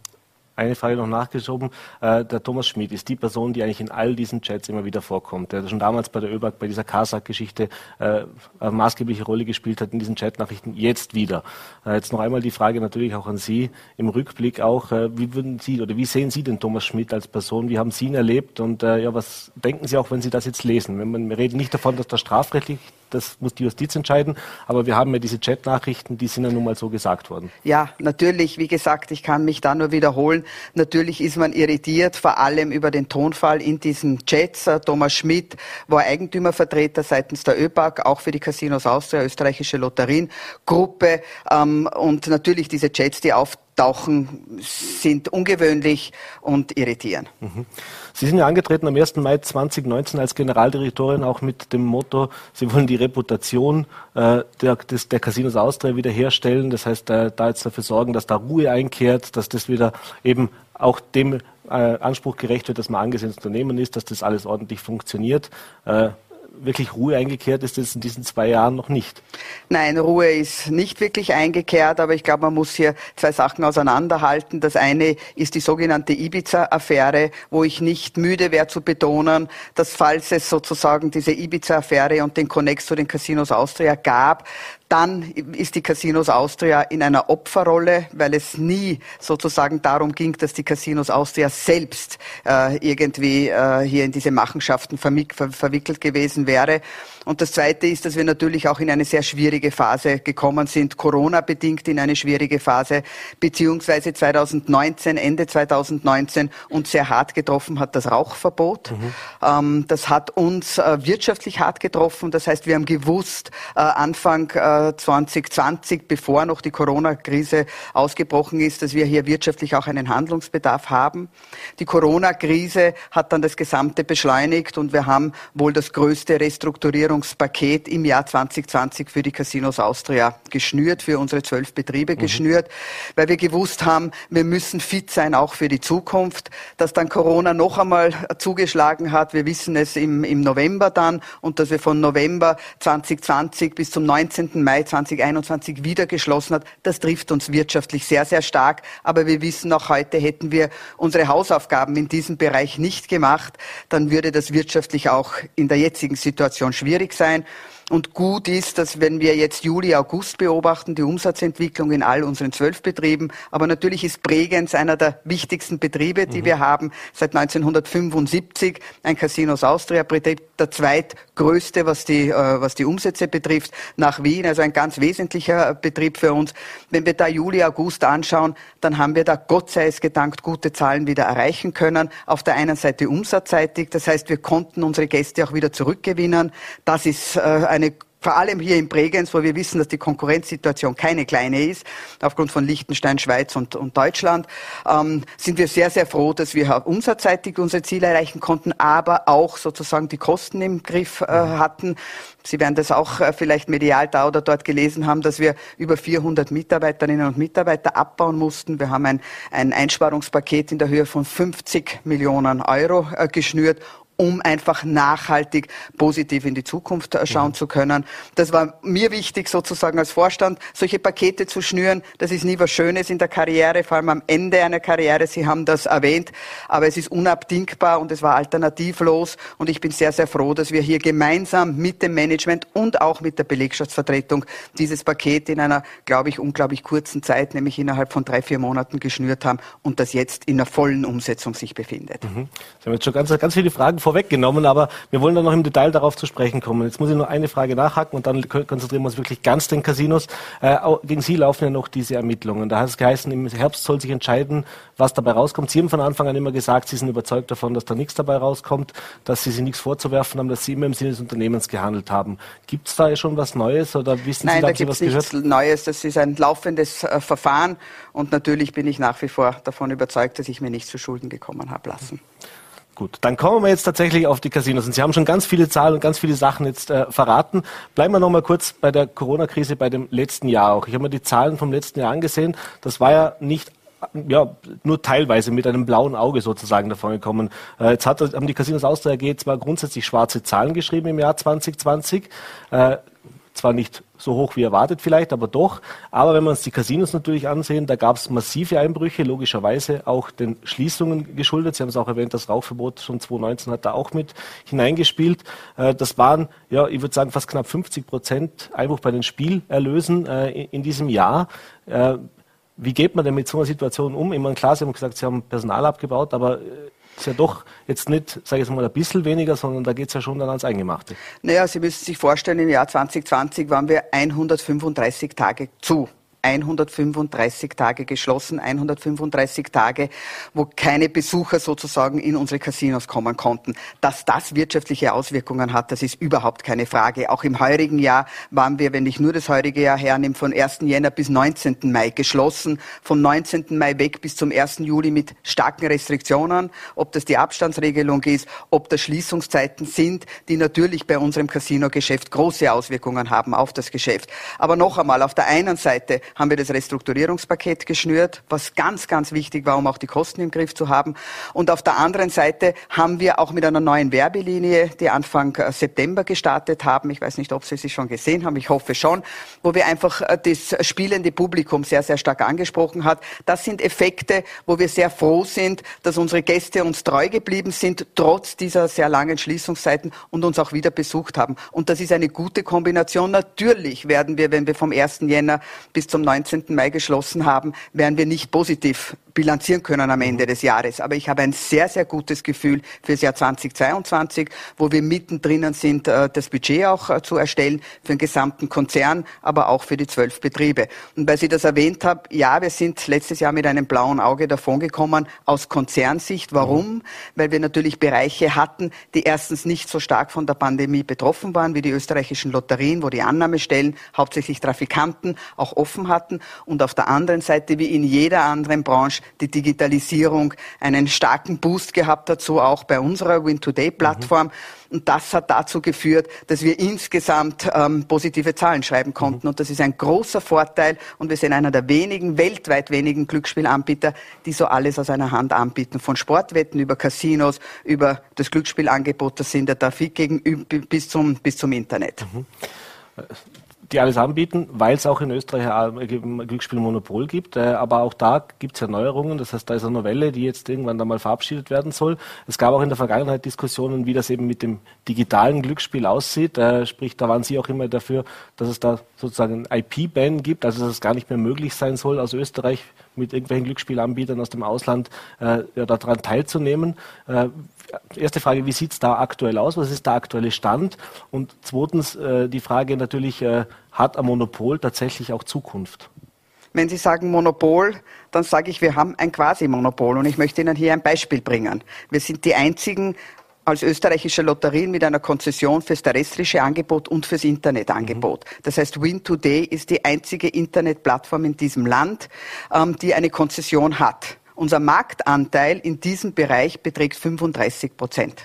eine Frage noch nachgeschoben. Äh, der Thomas Schmid ist die Person, die eigentlich in all diesen Chats immer wieder vorkommt, der schon damals bei der ÖBAG, bei dieser Karsak-Geschichte äh, eine maßgebliche Rolle gespielt hat in diesen Chatnachrichten, jetzt wieder. Äh, jetzt noch einmal die Frage natürlich auch an Sie, im Rückblick auch, wie würden Sie oder wie sehen Sie den Thomas Schmid als Person? Wie haben Sie ihn erlebt? Und ja, was denken Sie auch, wenn Sie das jetzt lesen? Wenn man, wir reden nicht davon, dass das strafrechtlich das muss die Justiz entscheiden. Aber wir haben ja diese Chat-Nachrichten, die sind ja nun mal so gesagt worden.
Ja, natürlich, wie gesagt, ich kann mich da nur wiederholen. Natürlich ist man irritiert, vor allem über den Tonfall in diesen Chats. Thomas Schmidt war Eigentümervertreter seitens der ÖPAG, auch für die Casinos Austria, österreichische Lotteriengruppe. Ähm, und natürlich diese Chats, die auf Tauchen sind ungewöhnlich und irritieren. Mhm.
Sie sind ja angetreten am 1. Mai 2019 als Generaldirektorin auch mit dem Motto, Sie wollen die Reputation äh, der, des, der Casinos Austria wiederherstellen. Das heißt, äh, da jetzt dafür sorgen, dass da Ruhe einkehrt, dass das wieder eben auch dem äh, Anspruch gerecht wird, dass man angesehenes Unternehmen ist, dass das alles ordentlich funktioniert. Äh, wirklich Ruhe eingekehrt ist es in diesen zwei Jahren noch nicht.
Nein, Ruhe ist nicht wirklich eingekehrt, aber ich glaube, man muss hier zwei Sachen auseinanderhalten. Das eine ist die sogenannte Ibiza-Affäre, wo ich nicht müde wäre zu betonen, dass falls es sozusagen diese Ibiza-Affäre und den Connex zu den Casinos Austria gab, dann ist die Casinos Austria in einer Opferrolle, weil es nie sozusagen darum ging, dass die Casinos Austria selbst äh, irgendwie äh, hier in diese Machenschaften verwickelt gewesen wäre. Und das Zweite ist, dass wir natürlich auch in eine sehr schwierige Phase gekommen sind, Corona-bedingt in eine schwierige Phase, beziehungsweise 2019, Ende 2019 uns sehr hart getroffen hat das Rauchverbot. Mhm. Ähm, das hat uns äh, wirtschaftlich hart getroffen. Das heißt, wir haben gewusst, äh, Anfang äh, 2020, bevor noch die Corona-Krise ausgebrochen ist, dass wir hier wirtschaftlich auch einen Handlungsbedarf haben. Die Corona-Krise hat dann das Gesamte beschleunigt und wir haben wohl das größte Restrukturierung Sanierungspaket im Jahr 2020 für die Casinos Austria geschnürt, für unsere zwölf Betriebe mhm. geschnürt, weil wir gewusst haben, wir müssen fit sein, auch für die Zukunft. Dass dann Corona noch einmal zugeschlagen hat, wir wissen es im, im November dann und dass wir von November 2020 bis zum 19. Mai 2021 wieder geschlossen hat, das trifft uns wirtschaftlich sehr, sehr stark. Aber wir wissen auch heute, hätten wir unsere Hausaufgaben in diesem Bereich nicht gemacht, dann würde das wirtschaftlich auch in der jetzigen Situation schwierig sein. Und gut ist, dass wenn wir jetzt Juli, August beobachten, die Umsatzentwicklung in all unseren zwölf Betrieben, aber natürlich ist Bregenz einer der wichtigsten Betriebe, die mhm. wir haben, seit 1975, ein Casinos Austria Betrieb, der zweitgrößte, was die, äh, was die Umsätze betrifft, nach Wien, also ein ganz wesentlicher Betrieb für uns. Wenn wir da Juli, August anschauen, dann haben wir da Gott sei es gedankt gute Zahlen wieder erreichen können. Auf der einen Seite umsatzseitig, das heißt, wir konnten unsere Gäste auch wieder zurückgewinnen. Das ist äh, eine vor allem hier in Bregenz, wo wir wissen, dass die Konkurrenzsituation keine kleine ist, aufgrund von Liechtenstein, Schweiz und, und Deutschland, ähm, sind wir sehr, sehr froh, dass wir umsatzseitig unsere Ziele erreichen konnten, aber auch sozusagen die Kosten im Griff äh, hatten. Sie werden das auch äh, vielleicht medial da oder dort gelesen haben, dass wir über 400 Mitarbeiterinnen und Mitarbeiter abbauen mussten. Wir haben ein, ein Einsparungspaket in der Höhe von 50 Millionen Euro äh, geschnürt um einfach nachhaltig positiv in die Zukunft äh, schauen mhm. zu können. Das war mir wichtig, sozusagen als Vorstand, solche Pakete zu schnüren. Das ist nie was Schönes in der Karriere, vor allem am Ende einer Karriere. Sie haben das erwähnt, aber es ist unabdingbar und es war alternativlos. Und ich bin sehr, sehr froh, dass wir hier gemeinsam mit dem Management und auch mit der Belegschaftsvertretung dieses Paket in einer, glaube ich, unglaublich kurzen Zeit, nämlich innerhalb von drei, vier Monaten geschnürt haben und das jetzt in einer vollen Umsetzung sich befindet. Mhm.
Sie haben jetzt schon ganz, ganz viele Fragen vorweggenommen, aber wir wollen dann noch im Detail darauf zu sprechen kommen. Jetzt muss ich nur eine Frage nachhaken und dann konzentrieren wir uns wirklich ganz den Casinos. Äh, gegen Sie laufen ja noch diese Ermittlungen. Da hat es geheißen, im Herbst soll sich entscheiden, was dabei rauskommt. Sie haben von Anfang an immer gesagt, Sie sind überzeugt davon, dass da nichts dabei rauskommt, dass Sie sich nichts vorzuwerfen haben, dass Sie immer im Sinne des Unternehmens gehandelt haben. Gibt es da schon was Neues oder wissen
Nein,
Sie, da,
da gibt es nichts Neues. Das ist ein laufendes äh, Verfahren und natürlich bin ich nach wie vor davon überzeugt, dass ich mir nicht zu Schulden gekommen habe lassen.
Gut, dann kommen wir jetzt tatsächlich auf die Casinos. Und Sie haben schon ganz viele Zahlen und ganz viele Sachen jetzt äh, verraten. Bleiben wir noch mal kurz bei der Corona-Krise, bei dem letzten Jahr auch. Ich habe mir die Zahlen vom letzten Jahr angesehen. Das war ja nicht ja, nur teilweise mit einem blauen Auge sozusagen davon gekommen. Äh, jetzt hat, haben die Casinos Austria AG zwar grundsätzlich schwarze Zahlen geschrieben im Jahr 2020. Äh, zwar nicht so hoch wie erwartet vielleicht, aber doch. Aber wenn wir uns die Casinos natürlich ansehen, da gab es massive Einbrüche, logischerweise auch den Schließungen geschuldet. Sie haben es auch erwähnt, das Rauchverbot schon 2019 hat da auch mit hineingespielt. Äh, das waren, ja, ich würde sagen, fast knapp 50 Prozent Einbruch bei den Spielerlösen äh, in diesem Jahr. Äh, wie geht man denn mit so einer Situation um? Ich klar, Sie haben gesagt, Sie haben Personal abgebaut, aber ist ja doch jetzt nicht, sage ich mal, ein bisschen weniger, sondern da geht es ja schon dann ans Eingemachte.
Naja, Sie müssen sich vorstellen, im Jahr 2020 waren wir 135 Tage zu. 135 Tage geschlossen, 135 Tage, wo keine Besucher sozusagen in unsere Casinos kommen konnten. Dass das wirtschaftliche Auswirkungen hat, das ist überhaupt keine Frage. Auch im heurigen Jahr waren wir, wenn ich nur das heurige Jahr hernehme, von 1. Jänner bis 19. Mai geschlossen, vom 19. Mai weg bis zum 1. Juli mit starken Restriktionen, ob das die Abstandsregelung ist, ob das Schließungszeiten sind, die natürlich bei unserem Casino-Geschäft große Auswirkungen haben auf das Geschäft. Aber noch einmal, auf der einen Seite haben wir das Restrukturierungspaket geschnürt, was ganz, ganz wichtig war, um auch die Kosten im Griff zu haben. Und auf der anderen Seite haben wir auch mit einer neuen Werbelinie, die Anfang äh, September gestartet haben, ich weiß nicht, ob Sie sie schon gesehen haben, ich hoffe schon, wo wir einfach äh, das spielende Publikum sehr, sehr stark angesprochen hat. Das sind Effekte, wo wir sehr froh sind, dass unsere Gäste uns treu geblieben sind, trotz dieser sehr langen Schließungszeiten und uns auch wieder besucht haben. Und das ist eine gute Kombination. Natürlich werden wir, wenn wir vom 1. Jänner bis zum 19. Mai geschlossen haben, werden wir nicht positiv bilanzieren können am Ende des Jahres. Aber ich habe ein sehr, sehr gutes Gefühl für das Jahr 2022, wo wir mittendrin sind, äh, das Budget auch äh, zu erstellen für den gesamten Konzern, aber auch für die zwölf Betriebe. Und weil Sie das erwähnt haben, ja, wir sind letztes Jahr mit einem blauen Auge davongekommen aus Konzernsicht. Warum? Weil wir natürlich Bereiche hatten, die erstens nicht so stark von der Pandemie betroffen waren wie die österreichischen Lotterien, wo die Annahmestellen hauptsächlich Trafikanten auch offen hatten und auf der anderen Seite wie in jeder anderen Branche die Digitalisierung einen starken Boost gehabt hat, so auch bei unserer Win-Today-Plattform. Mhm. Und das hat dazu geführt, dass wir insgesamt ähm, positive Zahlen schreiben konnten. Mhm. Und das ist ein großer Vorteil. Und wir sind einer der wenigen, weltweit wenigen Glücksspielanbieter, die so alles aus einer Hand anbieten. Von Sportwetten über Casinos, über das Glücksspielangebot, das sind der Trafik gegenüber bis zum, bis zum Internet. Mhm
die alles anbieten, weil es auch in Österreich ein Glücksspielmonopol gibt. Äh, aber auch da gibt es ja Neuerungen. Das heißt, da ist eine Novelle, die jetzt irgendwann da mal verabschiedet werden soll. Es gab auch in der Vergangenheit Diskussionen, wie das eben mit dem digitalen Glücksspiel aussieht. Äh, sprich, da waren Sie auch immer dafür, dass es da sozusagen ein IP-Ban gibt, also dass es gar nicht mehr möglich sein soll, aus Österreich mit irgendwelchen Glücksspielanbietern aus dem Ausland äh, ja, daran teilzunehmen. Äh, erste Frage, wie sieht es da aktuell aus? Was ist der aktuelle Stand? Und zweitens äh, die Frage natürlich, äh, hat ein Monopol tatsächlich auch Zukunft?
Wenn Sie sagen Monopol, dann sage ich, wir haben ein Quasi-Monopol. Und ich möchte Ihnen hier ein Beispiel bringen. Wir sind die einzigen als österreichische Lotterien mit einer Konzession fürs terrestrische Angebot und fürs Internetangebot. Mhm. Das heißt, Win Today ist die einzige Internetplattform in diesem Land, ähm, die eine Konzession hat. Unser Marktanteil in diesem Bereich beträgt 35 Prozent.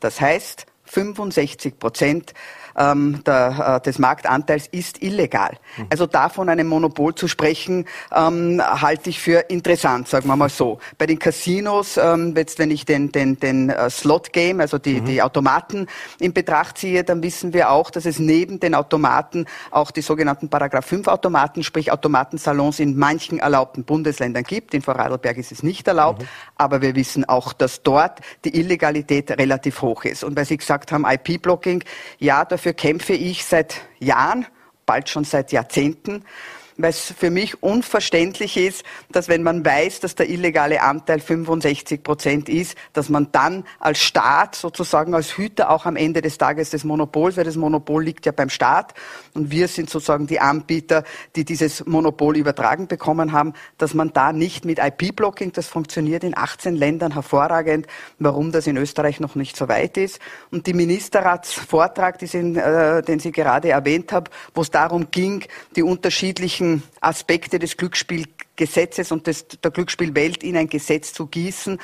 Das heißt, 65 Prozent ähm, der, äh, des Marktanteils ist illegal. Mhm. Also davon einem Monopol zu sprechen, ähm, halte ich für interessant, sagen wir mal so. Bei den Casinos, ähm, jetzt wenn ich den, den, den uh, Slot-Game, also die, mhm. die Automaten in Betracht ziehe, dann wissen wir auch, dass es neben den Automaten auch die sogenannten Paragraph 5 Automaten, sprich Automatensalons in manchen erlaubten Bundesländern gibt. In Vorarlberg ist es nicht erlaubt, mhm. aber wir wissen auch, dass dort die Illegalität relativ hoch ist. Und weil Sie gesagt haben, IP-Blocking, ja, dafür kämpfe ich seit Jahren, bald schon seit Jahrzehnten weil es für mich unverständlich ist, dass wenn man weiß, dass der illegale Anteil 65 Prozent ist, dass man dann als Staat sozusagen als Hüter auch am Ende des Tages des Monopols, weil das Monopol liegt ja beim Staat und wir sind sozusagen die Anbieter, die dieses Monopol übertragen bekommen haben, dass man da nicht mit IP-Blocking, das funktioniert in 18 Ländern hervorragend, warum das in Österreich noch nicht so weit ist. Und die Ministerratsvortrag, äh, den Sie gerade erwähnt haben, wo es darum ging, die unterschiedlichen wesentlichen Aspekte des Glücksspielgesetzes und des, der Glücksspielwelt in ein Gesetz zu gießen.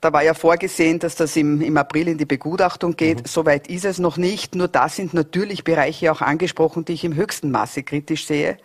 Da war ja vorgesehen, dass das im, im April in die Begutachtung geht. Mhm. Soweit ist es noch nicht. Nur da sind natürlich Bereiche auch angesprochen, die ich im höchsten Maße kritisch sehe.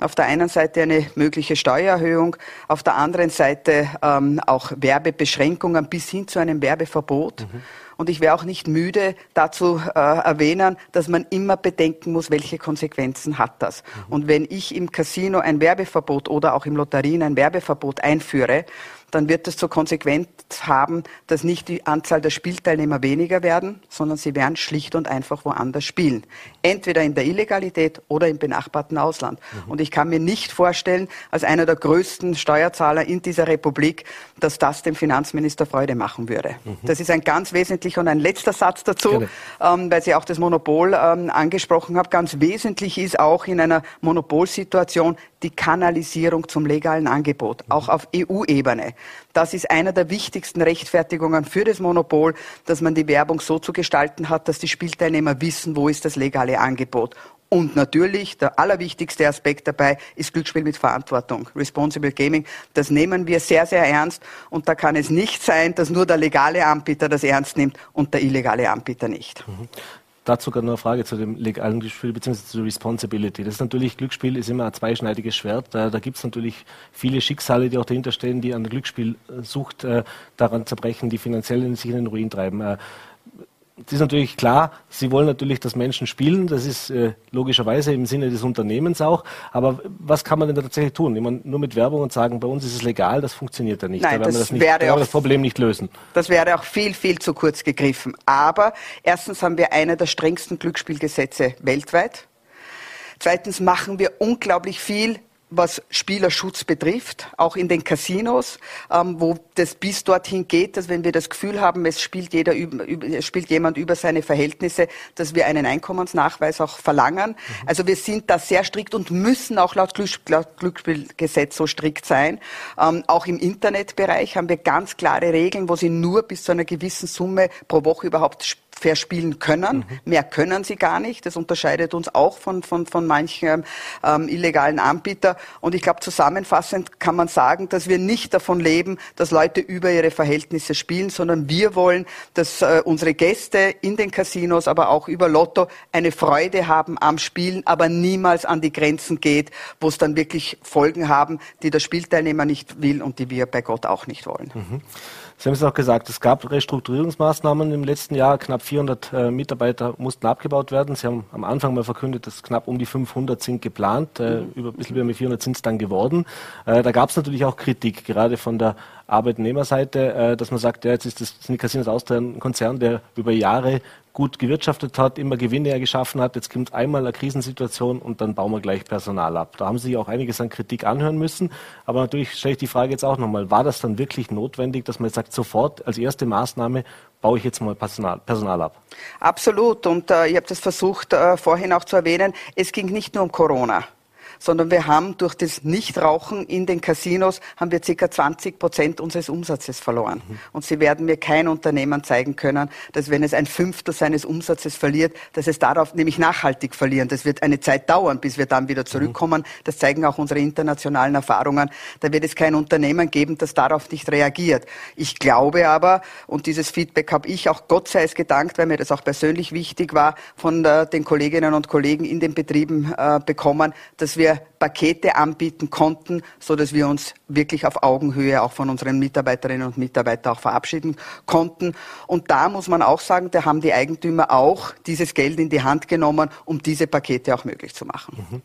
Auf der einen Seite eine mögliche Steuererhöhung, auf der anderen Seite ähm, auch Werbebeschränkungen bis hin zu einem Werbeverbot. Mhm. Und ich wäre auch nicht müde, dazu äh, erwähnen, dass man immer bedenken muss, welche Konsequenzen hat das. Mhm. Und wenn ich im Casino ein Werbeverbot oder auch im Lotterien ein Werbeverbot einführe, dann wird das zur Konsequenz haben, dass nicht die Anzahl der Spielteilnehmer weniger werden, sondern sie werden schlicht und einfach woanders spielen. Entweder in der Illegalität oder im benachbarten Ausland. Mhm. Und ich kann mir nicht vorstellen, als einer der größten Steuerzahler in dieser Republik, dass das dem Finanzminister Freude machen würde. Mhm. Das ist ein ganz wesentlicher und ein letzter Satz dazu, ähm, weil Sie auch das Monopol ähm, angesprochen haben. Ganz wesentlich ist auch in einer Monopolsituation die Kanalisierung zum legalen Angebot, auch auf EU-Ebene. Das ist einer der wichtigsten Rechtfertigungen für das Monopol, dass man die Werbung so zu gestalten hat, dass die Spielteilnehmer wissen, wo ist das legale Angebot. Und natürlich, der allerwichtigste Aspekt dabei ist Glücksspiel mit Verantwortung, Responsible Gaming. Das nehmen wir sehr, sehr ernst. Und da kann es nicht sein, dass nur der legale Anbieter das ernst nimmt und der illegale Anbieter nicht.
Dazu sogar noch eine Frage zu dem legalen Glücksspiel bzw. zur Responsibility. Das ist natürlich, Glücksspiel ist immer ein zweischneidiges Schwert. Da, da gibt es natürlich viele Schicksale, die auch dahinter stehen, die an der Glücksspielsucht äh, daran zerbrechen, die finanziell in sich in den Ruin treiben. Äh, es ist natürlich klar, Sie wollen natürlich, dass Menschen spielen. Das ist äh, logischerweise im Sinne des Unternehmens auch. Aber was kann man denn da tatsächlich tun? Ich meine, nur mit Werbung und sagen, bei uns ist es legal, das funktioniert ja nicht.
Nein,
da
das,
das, nicht,
wäre auch,
das Problem nicht lösen.
Das wäre auch viel, viel zu kurz gegriffen. Aber erstens haben wir eine der strengsten Glücksspielgesetze weltweit. Zweitens machen wir unglaublich viel was Spielerschutz betrifft, auch in den Casinos, ähm, wo das bis dorthin geht, dass wenn wir das Gefühl haben, es spielt, jeder, es spielt jemand über seine Verhältnisse, dass wir einen Einkommensnachweis auch verlangen. Mhm. Also wir sind da sehr strikt und müssen auch laut, Glücksspielgesetz so strikt sein. Ähm, auch im Internetbereich haben wir ganz klare Regeln, wo sie nur bis zu einer gewissen Summe pro Woche überhaupt spielen verspielen können. Mhm. Mehr können sie gar nicht. Das unterscheidet uns auch von, von, von manchen ähm, illegalen Anbietern. Und ich glaube, zusammenfassend kann man sagen, dass wir nicht davon leben, dass Leute über ihre Verhältnisse spielen, sondern wir wollen, dass äh, unsere Gäste in den Casinos, aber auch über Lotto eine Freude haben am Spielen, aber niemals an die Grenzen geht, wo es dann wirklich Folgen haben, die der Spielteilnehmer nicht will und die wir bei Gott auch nicht wollen. Mhm.
Sie haben es auch gesagt, es gab Restrukturierungsmaßnahmen im letzten Jahr. Knapp 400 äh, Mitarbeiter mussten abgebaut werden. Sie haben am Anfang mal verkündet, dass knapp um die 500 sind geplant. Äh, mhm. über, ein bisschen über 400 sind es dann geworden. Äh, da gab es natürlich auch Kritik, gerade von der Arbeitnehmerseite, äh, dass man sagt, ja, jetzt ist das sind Casinos Austria ein Konzern, der über Jahre gut gewirtschaftet hat, immer Gewinne geschaffen hat. Jetzt kommt einmal eine Krisensituation und dann bauen wir gleich Personal ab. Da haben Sie auch einiges an Kritik anhören müssen. Aber natürlich stelle ich die Frage jetzt auch nochmal, war das dann wirklich notwendig, dass man jetzt sagt, sofort als erste Maßnahme baue ich jetzt mal Personal, Personal ab?
Absolut. Und äh, ich habe das versucht äh, vorhin auch zu erwähnen. Es ging nicht nur um Corona sondern wir haben durch das Nichtrauchen in den Casinos haben wir ca. 20 Prozent unseres Umsatzes verloren. Mhm. Und Sie werden mir kein Unternehmen zeigen können, dass wenn es ein Fünftel seines Umsatzes verliert, dass es darauf nämlich nachhaltig verlieren. Das wird eine Zeit dauern, bis wir dann wieder zurückkommen. Mhm. Das zeigen auch unsere internationalen Erfahrungen. Da wird es kein Unternehmen geben, das darauf nicht reagiert. Ich glaube aber, und dieses Feedback habe ich auch Gott sei es gedankt, weil mir das auch persönlich wichtig war, von äh, den Kolleginnen und Kollegen in den Betrieben äh, bekommen, dass wir wir Pakete anbieten konnten, so dass wir uns wirklich auf Augenhöhe auch von unseren Mitarbeiterinnen und Mitarbeitern auch verabschieden konnten. Und da muss man auch sagen, da haben die Eigentümer auch dieses Geld in die Hand genommen, um diese Pakete auch möglich zu machen.
Mhm.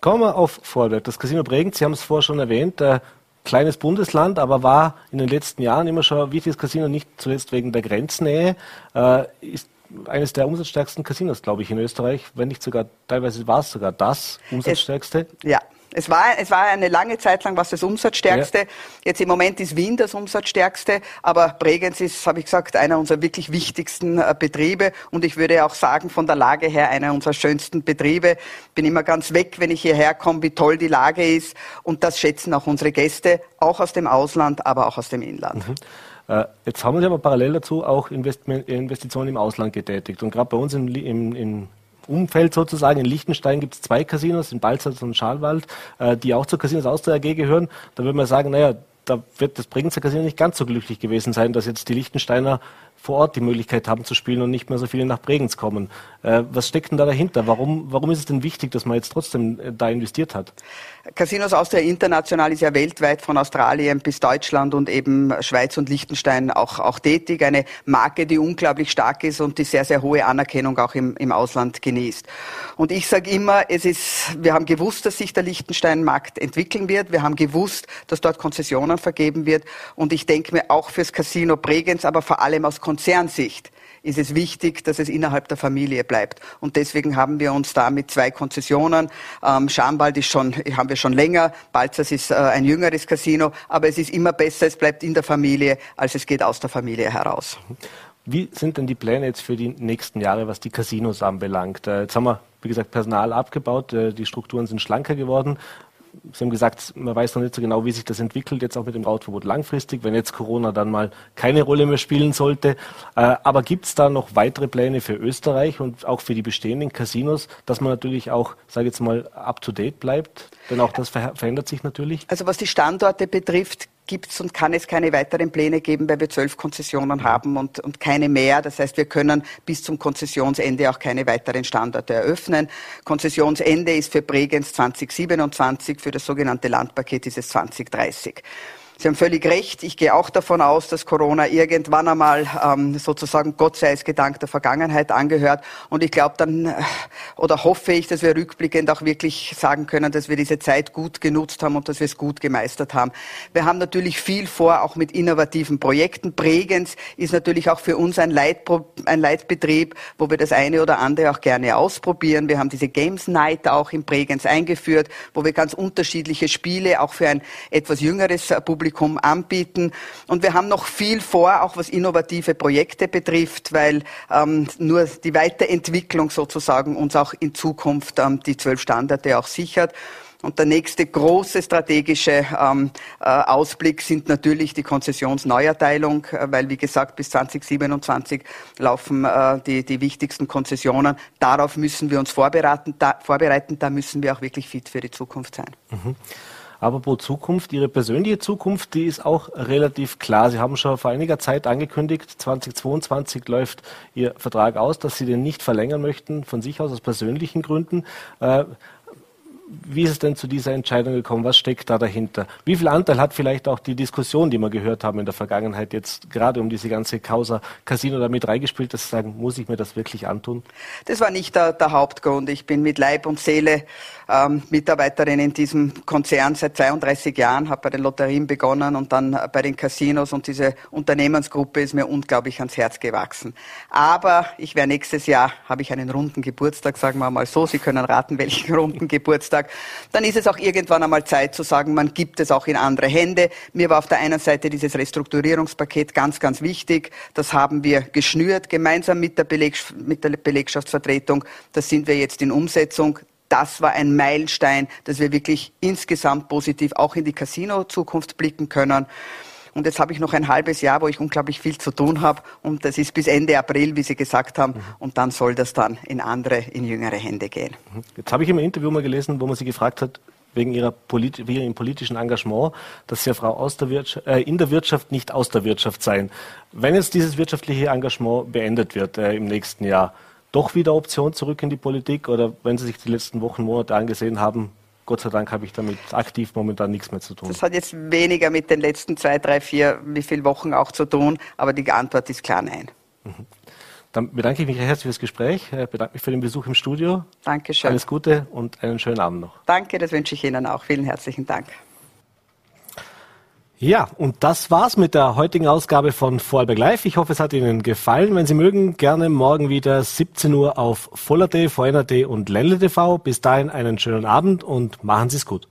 Kommen wir auf Vorwerk. Das Casino Bregenz, Sie haben es vorher schon erwähnt, äh, kleines Bundesland, aber war in den letzten Jahren immer schon ein wichtiges Casino, nicht zuletzt wegen der Grenznähe. Äh, ist eines der umsatzstärksten Casinos, glaube ich, in Österreich. Wenn nicht sogar, teilweise war es sogar das umsatzstärkste.
Es, ja, es war, es war eine lange Zeit lang was das Umsatzstärkste. Ja. Jetzt im Moment ist Wien das Umsatzstärkste, aber Bregenz ist, habe ich gesagt, einer unserer wirklich wichtigsten äh, Betriebe und ich würde auch sagen, von der Lage her einer unserer schönsten Betriebe. Bin immer ganz weg, wenn ich hierher komme, wie toll die Lage ist und das schätzen auch unsere Gäste, auch aus dem Ausland, aber auch aus dem Inland. Mhm.
Äh, jetzt haben wir aber parallel dazu auch Investitionen im Ausland getätigt. Und gerade bei uns im, im, im Umfeld sozusagen. In Liechtenstein gibt es zwei Casinos, in Balzers und Schalwald, äh, die auch zur Casinos Austria AG gehören. Da würde man sagen, naja, da wird das Bregenzer Casino nicht ganz so glücklich gewesen sein, dass jetzt die Liechtensteiner vor Ort die Möglichkeit haben zu spielen und nicht mehr so viele nach Bregenz kommen. Äh, was steckt denn da dahinter? Warum, warum ist es denn wichtig, dass man jetzt trotzdem äh, da investiert hat?
Casinos Austria International ist ja weltweit von Australien bis Deutschland und eben Schweiz und Liechtenstein auch, auch tätig. Eine Marke, die unglaublich stark ist und die sehr, sehr hohe Anerkennung auch im, im Ausland genießt. Und ich sage immer, es ist, wir haben gewusst, dass sich der Liechtenstein-Markt entwickeln wird. Wir haben gewusst, dass dort Konzessionen vergeben wird. Und ich denke mir auch fürs Casino Bregenz, aber vor allem aus Konzernsicht ist es wichtig, dass es innerhalb der Familie bleibt. Und deswegen haben wir uns da mit zwei Konzessionen, ähm, Schamwald ist schon, haben wir schon länger, Balzers ist äh, ein jüngeres Casino, aber es ist immer besser, es bleibt in der Familie, als es geht aus der Familie heraus.
Wie sind denn die Pläne jetzt für die nächsten Jahre, was die Casinos anbelangt? Äh, jetzt haben wir, wie gesagt, Personal abgebaut, äh, die Strukturen sind schlanker geworden. Sie haben gesagt, man weiß noch nicht so genau, wie sich das entwickelt, jetzt auch mit dem Rautverbot langfristig, wenn jetzt Corona dann mal keine Rolle mehr spielen sollte. Äh, aber gibt es da noch weitere Pläne für Österreich und auch für die bestehenden Casinos, dass man natürlich auch, sage ich jetzt mal, up-to-date bleibt? Denn auch das verändert sich natürlich.
Also was die Standorte betrifft, gibt es und kann es keine weiteren Pläne geben, weil wir zwölf Konzessionen haben und, und keine mehr. Das heißt, wir können bis zum Konzessionsende auch keine weiteren Standorte eröffnen. Konzessionsende ist für Bregenz 2027, für das sogenannte Landpaket ist es 2030. Sie haben völlig recht. Ich gehe auch davon aus, dass Corona irgendwann einmal ähm, sozusagen Gott sei es gedankt der Vergangenheit angehört. Und ich glaube dann äh, oder hoffe ich, dass wir rückblickend auch wirklich sagen können, dass wir diese Zeit gut genutzt haben und dass wir es gut gemeistert haben. Wir haben natürlich viel vor, auch mit innovativen Projekten. Bregenz ist natürlich auch für uns ein, Leitpro ein Leitbetrieb, wo wir das eine oder andere auch gerne ausprobieren. Wir haben diese Games Night auch in Bregenz eingeführt, wo wir ganz unterschiedliche Spiele auch für ein etwas jüngeres Publikum Publikum anbieten. Und wir haben noch viel vor, auch was innovative Projekte betrifft, weil ähm, nur die Weiterentwicklung sozusagen uns auch in Zukunft ähm, die zwölf Standarde auch sichert. Und der nächste große strategische ähm, äh, Ausblick sind natürlich die Konzessionsneuerteilung, äh, weil wie gesagt bis 2027 laufen äh, die, die wichtigsten Konzessionen. Darauf müssen wir uns vorbereiten. Da, vorbereiten. Da müssen wir auch wirklich fit für die Zukunft sein.
Mhm. Pro Zukunft, Ihre persönliche Zukunft, die ist auch relativ klar. Sie haben schon vor einiger Zeit angekündigt, 2022 läuft Ihr Vertrag aus, dass Sie den nicht verlängern möchten, von sich aus aus persönlichen Gründen. Äh, wie ist es denn zu dieser Entscheidung gekommen? Was steckt da dahinter? Wie viel Anteil hat vielleicht auch die Diskussion, die wir gehört haben in der Vergangenheit, jetzt gerade um diese ganze Causa Casino damit reingespielt, dass Sie sagen, muss ich mir das wirklich antun?
Das war nicht der, der Hauptgrund. Ich bin mit Leib und Seele ähm, Mitarbeiterin in diesem Konzern seit 32 Jahren, habe bei den Lotterien begonnen und dann bei den Casinos und diese Unternehmensgruppe ist mir unglaublich ans Herz gewachsen. Aber ich werde nächstes Jahr, habe ich einen runden Geburtstag, sagen wir mal so, Sie können raten, welchen runden Geburtstag, dann ist es auch irgendwann einmal Zeit zu sagen, man gibt es auch in andere Hände. Mir war auf der einen Seite dieses Restrukturierungspaket ganz, ganz wichtig. Das haben wir geschnürt, gemeinsam mit der, Beleg mit der Belegschaftsvertretung. Das sind wir jetzt in Umsetzung das war ein Meilenstein, dass wir wirklich insgesamt positiv auch in die Casino-Zukunft blicken können. Und jetzt habe ich noch ein halbes Jahr, wo ich unglaublich viel zu tun habe. Und das ist bis Ende April, wie Sie gesagt haben. Und dann soll das dann in andere, in jüngere Hände gehen.
Jetzt habe ich im Interview mal gelesen, wo man Sie gefragt hat, wegen ihrer Polit wegen ihrem politischen Engagement, dass Sie ja Frau aus der äh, in der Wirtschaft nicht aus der Wirtschaft seien. Wenn jetzt dieses wirtschaftliche Engagement beendet wird äh, im nächsten Jahr, doch wieder Option zurück in die Politik? Oder wenn Sie sich die letzten Wochen, Monate angesehen haben, Gott sei Dank habe ich damit aktiv momentan nichts mehr zu tun.
Das hat jetzt weniger mit den letzten zwei, drei, vier, wie viele Wochen auch zu tun, aber die Antwort ist klar nein. Mhm.
Dann bedanke ich mich herzlich für das Gespräch, ich bedanke mich für den Besuch im Studio.
Dankeschön.
Alles Gute und einen schönen Abend noch.
Danke, das wünsche ich Ihnen auch. Vielen herzlichen Dank.
Ja, und das war's mit der heutigen Ausgabe von Vorarlberg Live. Ich hoffe, es hat Ihnen gefallen. Wenn Sie mögen, gerne morgen wieder 17 Uhr auf Voller.t, VNRT und Ländle TV. Bis dahin einen schönen Abend und machen Sie es gut.